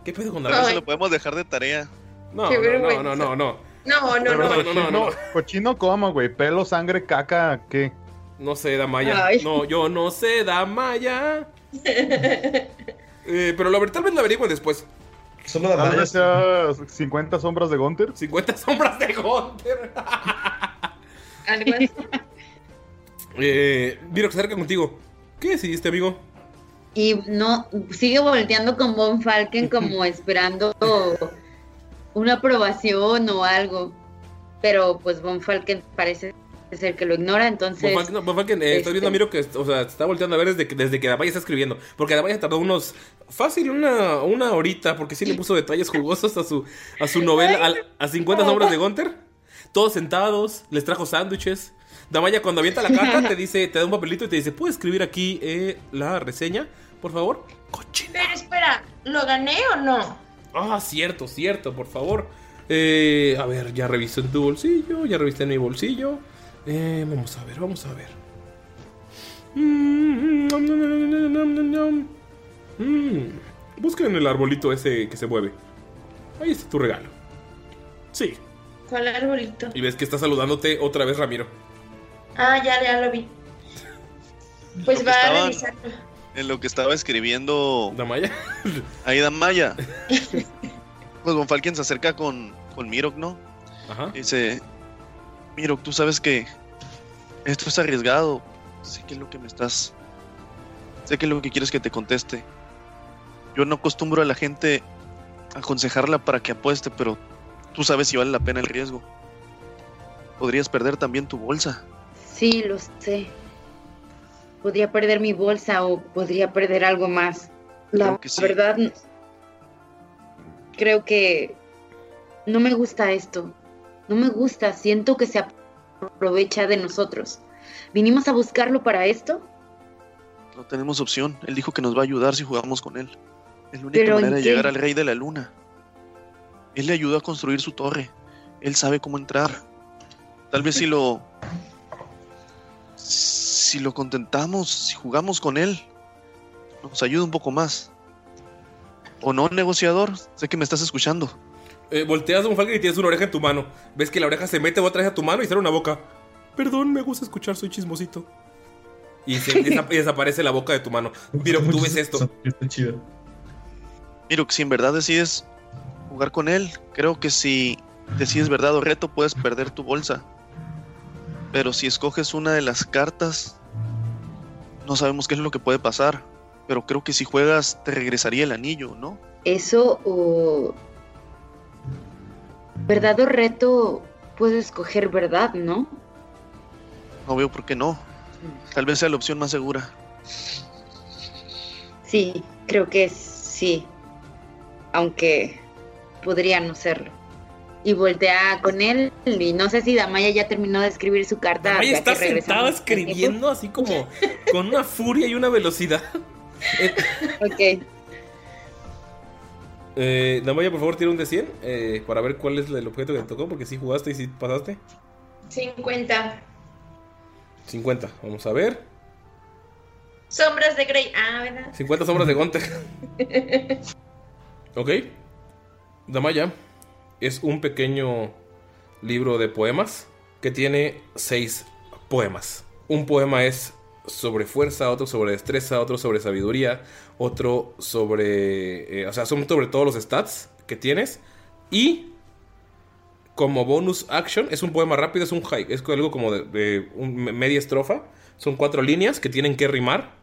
¿Qué pedo con la se lo podemos dejar de tarea. No, no, no, no, no. No, no, no. no, no, no, no. Cochino, ¿cómo, güey? Pelo, sangre, caca, ¿qué? No sé, Damaya. Ay. No, yo no sé, Damaya. Eh, pero la verdad, tal vez la averigüen después. Solo Damaya. sea 50 sombras de Gunter. 50 sombras de Gunter. Algo así. Eh, Viro, se acerca contigo. ¿Qué decidiste, amigo? Y no, sigue volteando con Von Falken como esperando una aprobación o algo. Pero pues Von Falken parece ser que lo ignora, entonces... Von Falken, no, Von Falken, eh, estás viendo a Miro que o sea, está volteando a ver desde que, desde que Damaya está escribiendo. Porque Damaya tardó unos. Fácil, una, una horita. Porque sí le puso detalles jugosos a su, a su novela. al- A, 50 sombras de Gunter. Todos sentados. Les trajo sándwiches. Damaya, cuando avienta la carta, te dice, te da un papelito y te dice: ¿Puedes escribir aquí eh, la reseña, por favor? Pero espera, ¿lo gané o no? Ah, cierto, cierto, por favor. Eh, a ver, ya revisé en tu bolsillo, ya revisé en mi bolsillo. Eh, vamos a ver, vamos a ver. Mm, Busca en el arbolito ese que se mueve. Ahí está tu regalo. Sí. ¿Cuál arbolito? Y ves que está saludándote otra vez Ramiro. Ah, ya, ya lo vi. Pues va a revisarlo. En lo que estaba escribiendo. Damaya. Ahí Damaya. pues Von Falken se acerca con, con Mirok, ¿no? Ajá. Y dice: Mirok, tú sabes que esto es arriesgado. Sé que es lo que me estás. Sé que es lo que quieres que te conteste. Yo no acostumbro a la gente a aconsejarla para que apueste, pero tú sabes si vale la pena el riesgo. Podrías perder también tu bolsa. Sí, lo sé. Podría perder mi bolsa o podría perder algo más. La sí. verdad, creo que no me gusta esto. No me gusta. Siento que se aprovecha de nosotros. ¿Vinimos a buscarlo para esto? No tenemos opción. Él dijo que nos va a ayudar si jugamos con él. Es la única Pero, ¿en manera de qué? llegar al rey de la luna. Él le ayudó a construir su torre. Él sabe cómo entrar. Tal vez si lo. Si lo contentamos, si jugamos con él, nos ayuda un poco más. ¿O no, negociador? Sé que me estás escuchando. Eh, volteas a un Falken y tienes una oreja en tu mano. Ves que la oreja se mete otra vez a tu mano y sale una boca. Perdón, me gusta escuchar, soy chismosito. Y, se- desa- y desaparece la boca de tu mano. Miro, tú ves esto. Miro que si en verdad decides jugar con él, creo que si decides verdad o reto, puedes perder tu bolsa. Pero si escoges una de las cartas, no sabemos qué es lo que puede pasar. Pero creo que si juegas, te regresaría el anillo, ¿no? Eso o... ¿Verdad o reto? Puedo escoger verdad, ¿no? No veo por qué no. Tal vez sea la opción más segura. Sí, creo que sí. Aunque podría no serlo. Y voltea con él y no sé si Damaya ya terminó de escribir su carta. Damaya ya está sentada escribiendo así como con una furia y una velocidad. Ok. eh, Damaya, por favor, tira un de 100 eh, para ver cuál es el objeto que te tocó, porque si jugaste y si pasaste. 50. 50, vamos a ver. Sombras de Grey. Ah, ¿verdad? 50 sombras de Gunter. Ok. Damaya es un pequeño libro de poemas que tiene seis poemas. Un poema es sobre fuerza, otro sobre destreza, otro sobre sabiduría, otro sobre... eh, o sea, son sobre todos los stats que tienes. Y como bonus action, es un poema rápido, es un high, es algo como de, de un- me- media estrofa. Son cuatro líneas que tienen que rimar.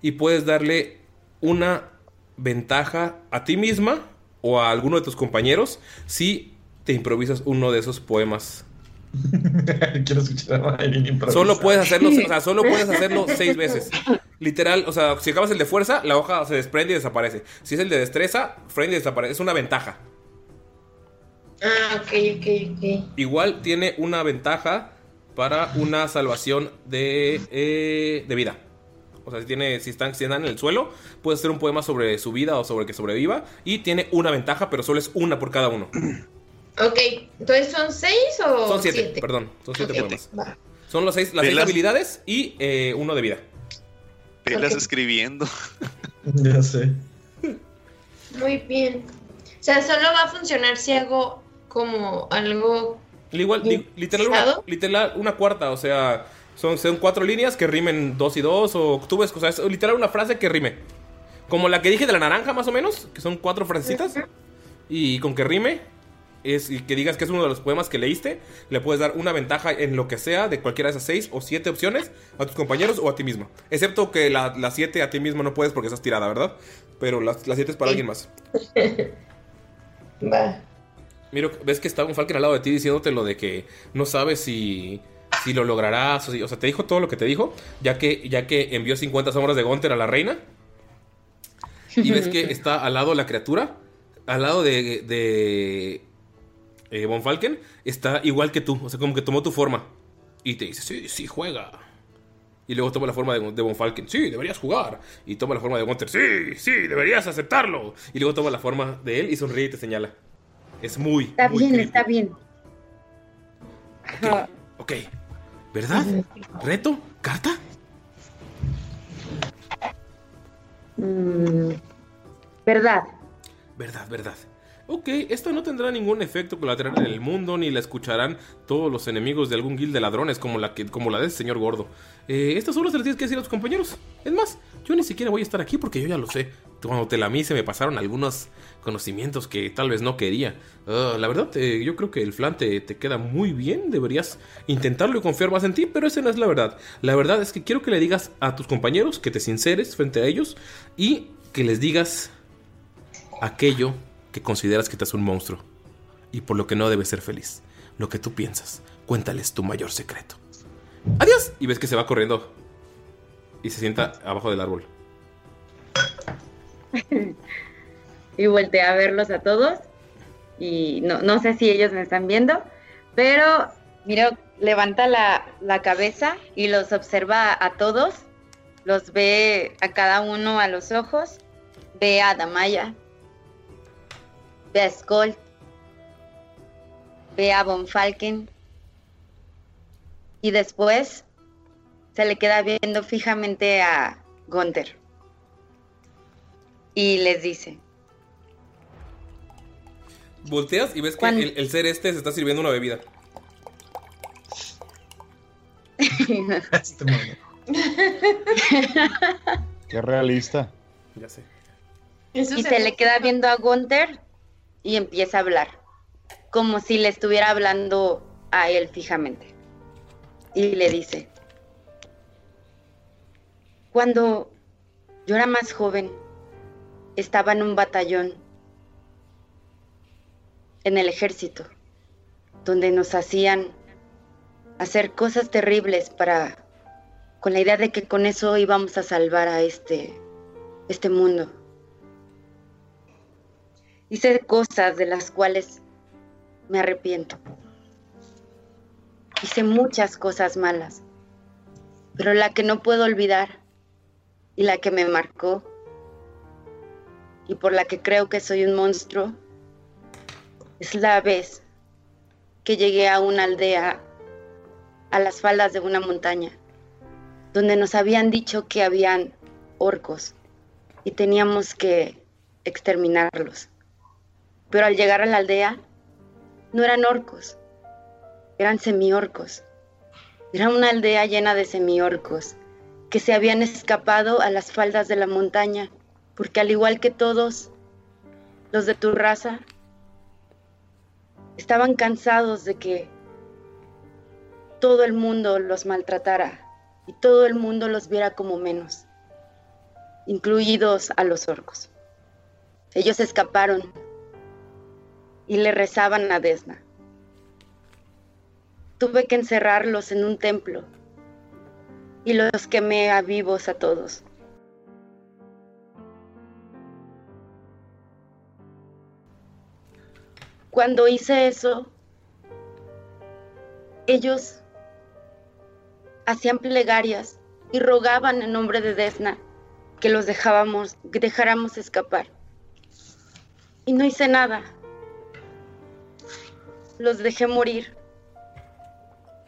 Y puedes darle una ventaja a ti misma o a alguno de tus compañeros si te improvisas uno de esos poemas. Quiero escuchar a Mayrin improvisar. Solo puedes hacerlo, o sea, solo puedes hacerlo seis veces. Literal, o sea, si acabas el de fuerza, la hoja se desprende y desaparece. Si es el de destreza, frente y desaparece. Es una ventaja. Ah, ok, ok, ok. Igual tiene una ventaja para una salvación de, eh, de vida. O sea, si, tiene, si, están, si están en el suelo, puedes hacer un poema sobre su vida o sobre que sobreviva. Y tiene una ventaja, pero solo es una por cada uno. Ok, entonces son seis o Son siete, siete? perdón. Son siete poemas. va. Son los seis, las seis habilidades y eh, uno de vida. Pelas escribiendo. Ya sé. Muy bien. O sea, solo va a funcionar si hago como algo. Igual, li- literal, literal, una cuarta, o sea, son, son cuatro líneas que rimen dos y dos, o tú ves, o sea, es literal una frase que rime. Como la que dije de la naranja, más o menos, que son cuatro frasecitas, y con que rime, es, y que digas que es uno de los poemas que leíste, le puedes dar una ventaja en lo que sea de cualquiera de esas seis o siete opciones a tus compañeros o a ti mismo. Excepto que la, la siete a ti mismo no puedes porque estás tirada, ¿verdad? Pero las, las siete es para alguien más. Va. Miro, ves que está un Falcon al lado de ti diciéndote lo de que no sabes si, si lo lograrás. O, si- o sea, te dijo todo lo que te dijo, ya que, ya que envió 50 sombras de Gunter a la reina. Y ves que está al lado la criatura, al lado de, de eh, Von Falken, está igual que tú. O sea, como que tomó tu forma. Y te dice, sí, sí, juega. Y luego toma la forma de, de Von Falken. Sí, deberías jugar. Y toma la forma de Gunter. Sí, sí, deberías aceptarlo. Y luego toma la forma de él y sonríe y te señala. Es muy, Está muy bien, creepy. está bien. Ok. ¿Verdad? ¿Reto? ¿Carta? Mm, verdad. Verdad, verdad. Ok, esto no tendrá ningún efecto colateral en el mundo, ni la escucharán todos los enemigos de algún guild de ladrones como la, que, como la de ese señor gordo. Eh, esto solo se lo tienes que decir a tus compañeros. Es más, yo ni siquiera voy a estar aquí porque yo ya lo sé. Cuando te la se me pasaron algunos conocimientos que tal vez no quería. Ah, la verdad, eh, yo creo que el flan te, te queda muy bien. Deberías intentarlo y confiar más en ti, pero esa no es la verdad. La verdad es que quiero que le digas a tus compañeros, que te sinceres frente a ellos y que les digas aquello que consideras que te hace un monstruo y por lo que no debes ser feliz. Lo que tú piensas. Cuéntales tu mayor secreto. ¡Adiós! Y ves que se va corriendo y se sienta abajo del árbol. y volteé a verlos a todos. Y no, no sé si ellos me están viendo, pero miro, levanta la, la cabeza y los observa a todos. Los ve a cada uno a los ojos, ve a Damaya, ve a Skull, ve a Von Falken. Y después se le queda viendo fijamente a Gunther y les dice, Volteas y ves que Cuando- el, el ser este se está sirviendo una bebida. Qué realista. Ya sé. y se le queda viendo a Gunther y empieza a hablar, como si le estuviera hablando a él fijamente. Y le dice, cuando yo era más joven, estaba en un batallón en el ejército, donde nos hacían hacer cosas terribles para con la idea de que con eso íbamos a salvar a este este mundo. Hice cosas de las cuales me arrepiento. Hice muchas cosas malas, pero la que no puedo olvidar y la que me marcó y por la que creo que soy un monstruo es la vez que llegué a una aldea a las faldas de una montaña donde nos habían dicho que habían orcos y teníamos que exterminarlos. Pero al llegar a la aldea, no eran orcos, eran semiorcos. Era una aldea llena de semiorcos que se habían escapado a las faldas de la montaña, porque al igual que todos los de tu raza, estaban cansados de que todo el mundo los maltratara y todo el mundo los viera como menos, incluidos a los orcos. Ellos escaparon y le rezaban a Desna. Tuve que encerrarlos en un templo y los quemé a vivos a todos. Cuando hice eso, ellos hacían plegarias y rogaban en nombre de Desna que los dejáramos escapar. Y no hice nada. Los dejé morir.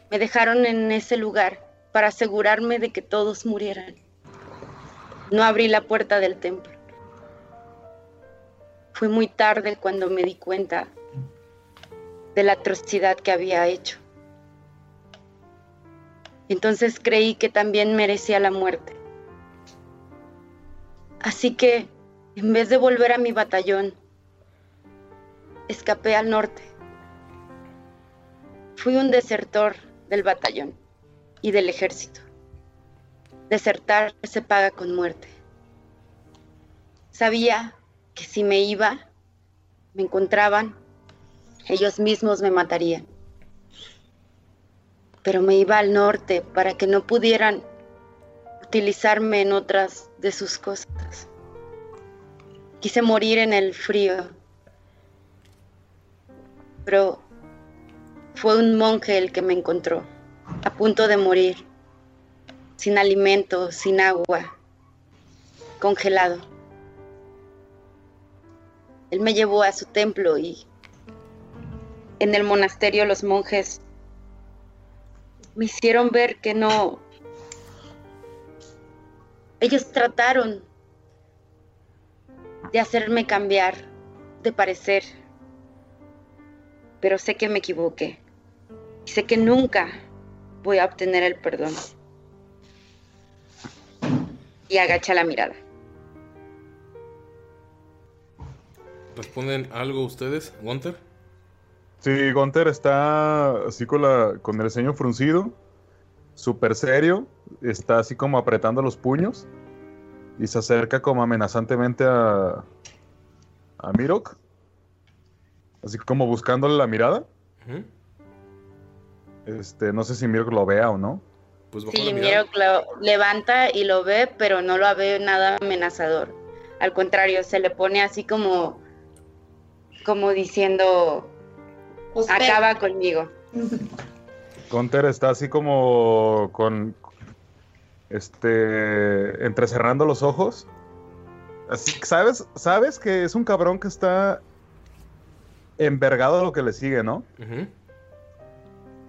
Me dejaron en ese lugar para asegurarme de que todos murieran. No abrí la puerta del templo. Fue muy tarde cuando me di cuenta de la atrocidad que había hecho. Entonces creí que también merecía la muerte. Así que, en vez de volver a mi batallón, escapé al norte. Fui un desertor del batallón y del ejército. Desertar se paga con muerte. Sabía que si me iba, me encontraban, ellos mismos me matarían. Pero me iba al norte para que no pudieran utilizarme en otras de sus cosas. Quise morir en el frío, pero fue un monje el que me encontró, a punto de morir, sin alimento, sin agua, congelado. Él me llevó a su templo y en el monasterio los monjes me hicieron ver que no... Ellos trataron de hacerme cambiar de parecer, pero sé que me equivoqué. Y sé que nunca voy a obtener el perdón. Y agacha la mirada. ¿Responden algo ustedes, Gunter? Sí, Gunter está así con, la, con el ceño fruncido, súper serio, está así como apretando los puños y se acerca como amenazantemente a, a Mirok, así como buscándole la mirada. Este, no sé si Mirok lo vea o no. Pues Sí, Miro lo levanta y lo ve, pero no lo ve nada amenazador. Al contrario, se le pone así como, como diciendo, acaba conmigo. Gunter está así como con, este, entrecerrando los ojos. Así que sabes, sabes que es un cabrón que está envergado a lo que le sigue, ¿no?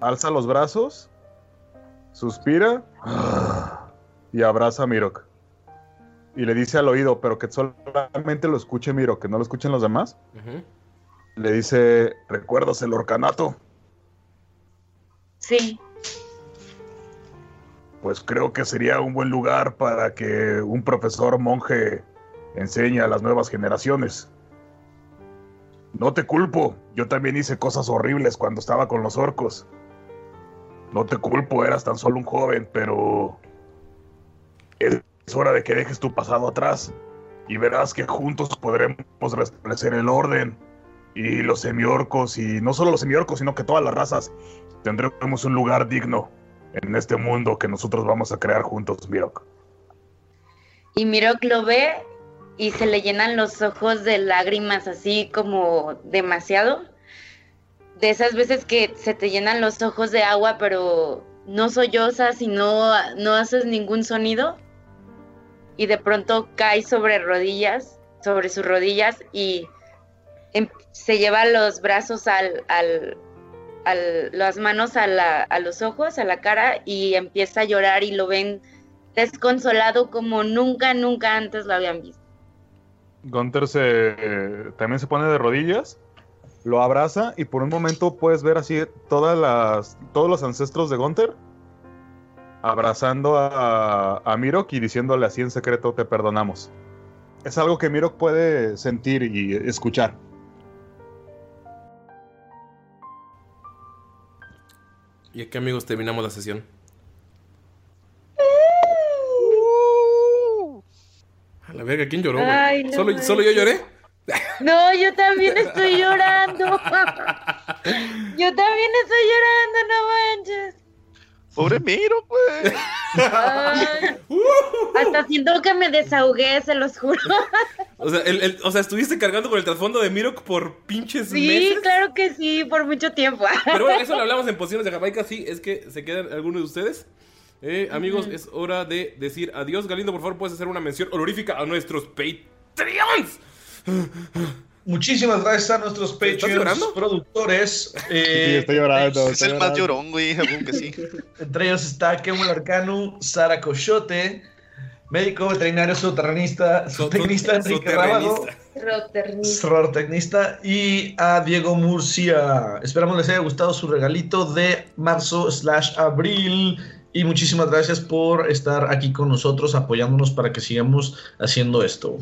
Alza los brazos, suspira y abraza a Mirok. Y le dice al oído, pero que solamente lo escuche Mirok, que no lo escuchen los demás. Ujú. Le dice, ¿recuerdas el orcanato? Sí. Pues creo que sería un buen lugar para que un profesor monje enseñe a las nuevas generaciones. No te culpo, yo también hice cosas horribles cuando estaba con los orcos. No te culpo, eras tan solo un joven, pero es hora de que dejes tu pasado atrás y verás que juntos podremos restablecer el orden. Y los semiorcos, y no solo los semiorcos, sino que todas las razas, tendremos un lugar digno en este mundo que nosotros vamos a crear juntos, Mirok. Y Mirok lo ve y se le llenan los ojos de lágrimas así como demasiado. De esas veces que se te llenan los ojos de agua, pero no sollozas y no, no haces ningún sonido. Y de pronto cae sobre rodillas, sobre sus rodillas y em- se lleva los brazos al, las manos a, la- a los ojos, a la cara y empieza a llorar y lo ven desconsolado como nunca, nunca antes lo habían visto. Gunther se, también se pone de rodillas, lo abraza y por un momento puedes ver así todas las, todos los ancestros de Gunther abrazando a Mirok y diciéndole así en secreto te perdonamos. Es algo que Mirok puede sentir y escuchar. Y aquí, amigos, terminamos la sesión. A la verga, ¿quién lloró, güey? Ay, no ¿Solo, ¿Solo yo lloré? No, yo también estoy llorando. Yo también estoy llorando, no manches. Pobre Miro, pues. Ay, hasta siento que me desahogué, se los juro. O sea, el- el- o sea, estuviste cargando con el trasfondo de Mirok por pinches Sí, meses. claro que sí, por mucho tiempo. Pero bueno, eso lo hablamos en posiciones de Jamaica. Sí, es que se quedan algunos de ustedes. Eh, amigos, es hora de decir adiós. Galindo, por favor, puedes hacer una mención honorífica a nuestros Patreons. Muchísimas gracias a nuestros Patreons productores. eh, Sí, estoy llorando. Es el más llorón, güey. Algún que sí. Entre ellos está Kemuel Arcanu, Sara Cochote, médico veterinario zootecnista, zootecnista Enrique Rábago, zootecnista y a Diego Murcia. Esperamos les haya gustado su regalito de marzo slash abril. Y muchísimas gracias por estar aquí con nosotros apoyándonos para que sigamos haciendo esto.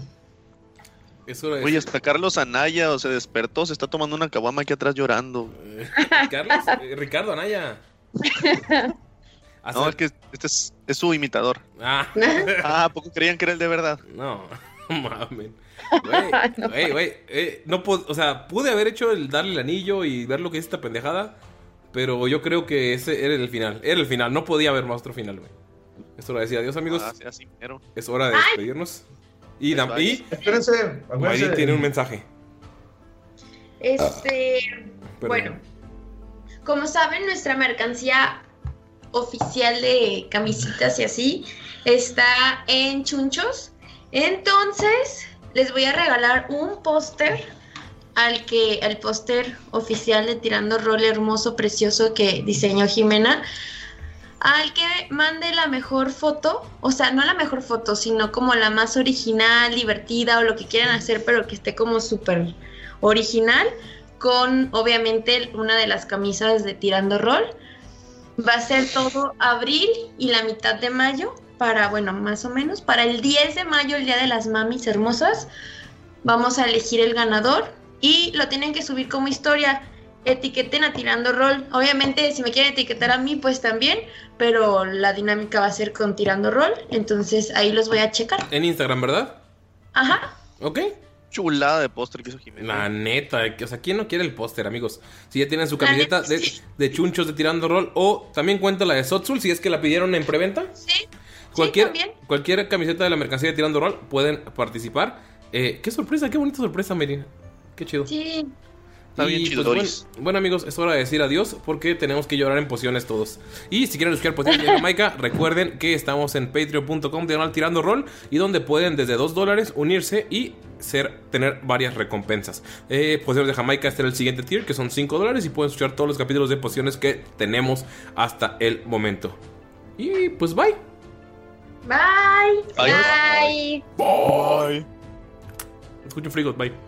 Es hora de Oye, hasta Carlos Anaya, o se despertó, se está tomando una caguama aquí atrás llorando. Carlos, eh, Ricardo Anaya. No, es que este es, es su imitador. Ah, Ah, ¿a poco creían que era el de verdad? no, mamen. Güey, güey, güey, eh, no pod- o sea, pude haber hecho el darle el anillo y ver lo que es esta pendejada, pero yo creo que ese era el final. Era el final, no podía haber más otro final, güey. Es hora de decir adiós, amigos. Ah, simero. Es hora de despedirnos. Y, y Espérense. Mayri tiene un mensaje. Este, Perdón. bueno, como saben, nuestra mercancía oficial de camisitas y así está en Chunchos. Entonces, les voy a regalar un póster al que el póster oficial de Tirando Rol hermoso, precioso que diseñó Jimena. Al que mande la mejor foto, o sea, no la mejor foto, sino como la más original, divertida o lo que quieran hacer, pero que esté como súper original, con obviamente una de las camisas de Tirando Rol. Va a ser todo abril y la mitad de mayo, para, bueno, más o menos, para el 10 de mayo, el Día de las Mamis Hermosas, vamos a elegir el ganador y lo tienen que subir como historia. Etiqueten a Tirando Rol. Obviamente, si me quieren etiquetar a mí, pues también, pero la dinámica va a ser con Tirando Rol, entonces ahí los voy a checar. En Instagram, ¿verdad? Ajá. ¿Ok? Chulada de póster que hizo Jiménez. La neta, o sea, ¿quién no quiere el póster, amigos? Si ya tienen su camiseta de, de chunchos de tirando rol, o también cuenta la de Sotsul, si es que la pidieron en preventa. Sí. Cualquier, también. cualquier camiseta de la mercancía de tirando rol pueden participar. Eh, qué sorpresa, qué bonita sorpresa, Merina. Qué chido. Sí. Está bien chido, bueno, Doris. bueno, amigos, es hora de decir adiós porque tenemos que llorar en pociones todos. Y si quieren escuchar pociones de Jamaica, recuerden que estamos en patreon.com diagonal tirando rol y donde pueden desde 2 dólares unirse y ser, tener varias recompensas. Eh, pociones de Jamaica este era el siguiente tier que son 5 dólares y pueden escuchar todos los capítulos de pociones que tenemos hasta el momento. Y pues bye. Bye. Bye. Bye. Escucho frigos, bye.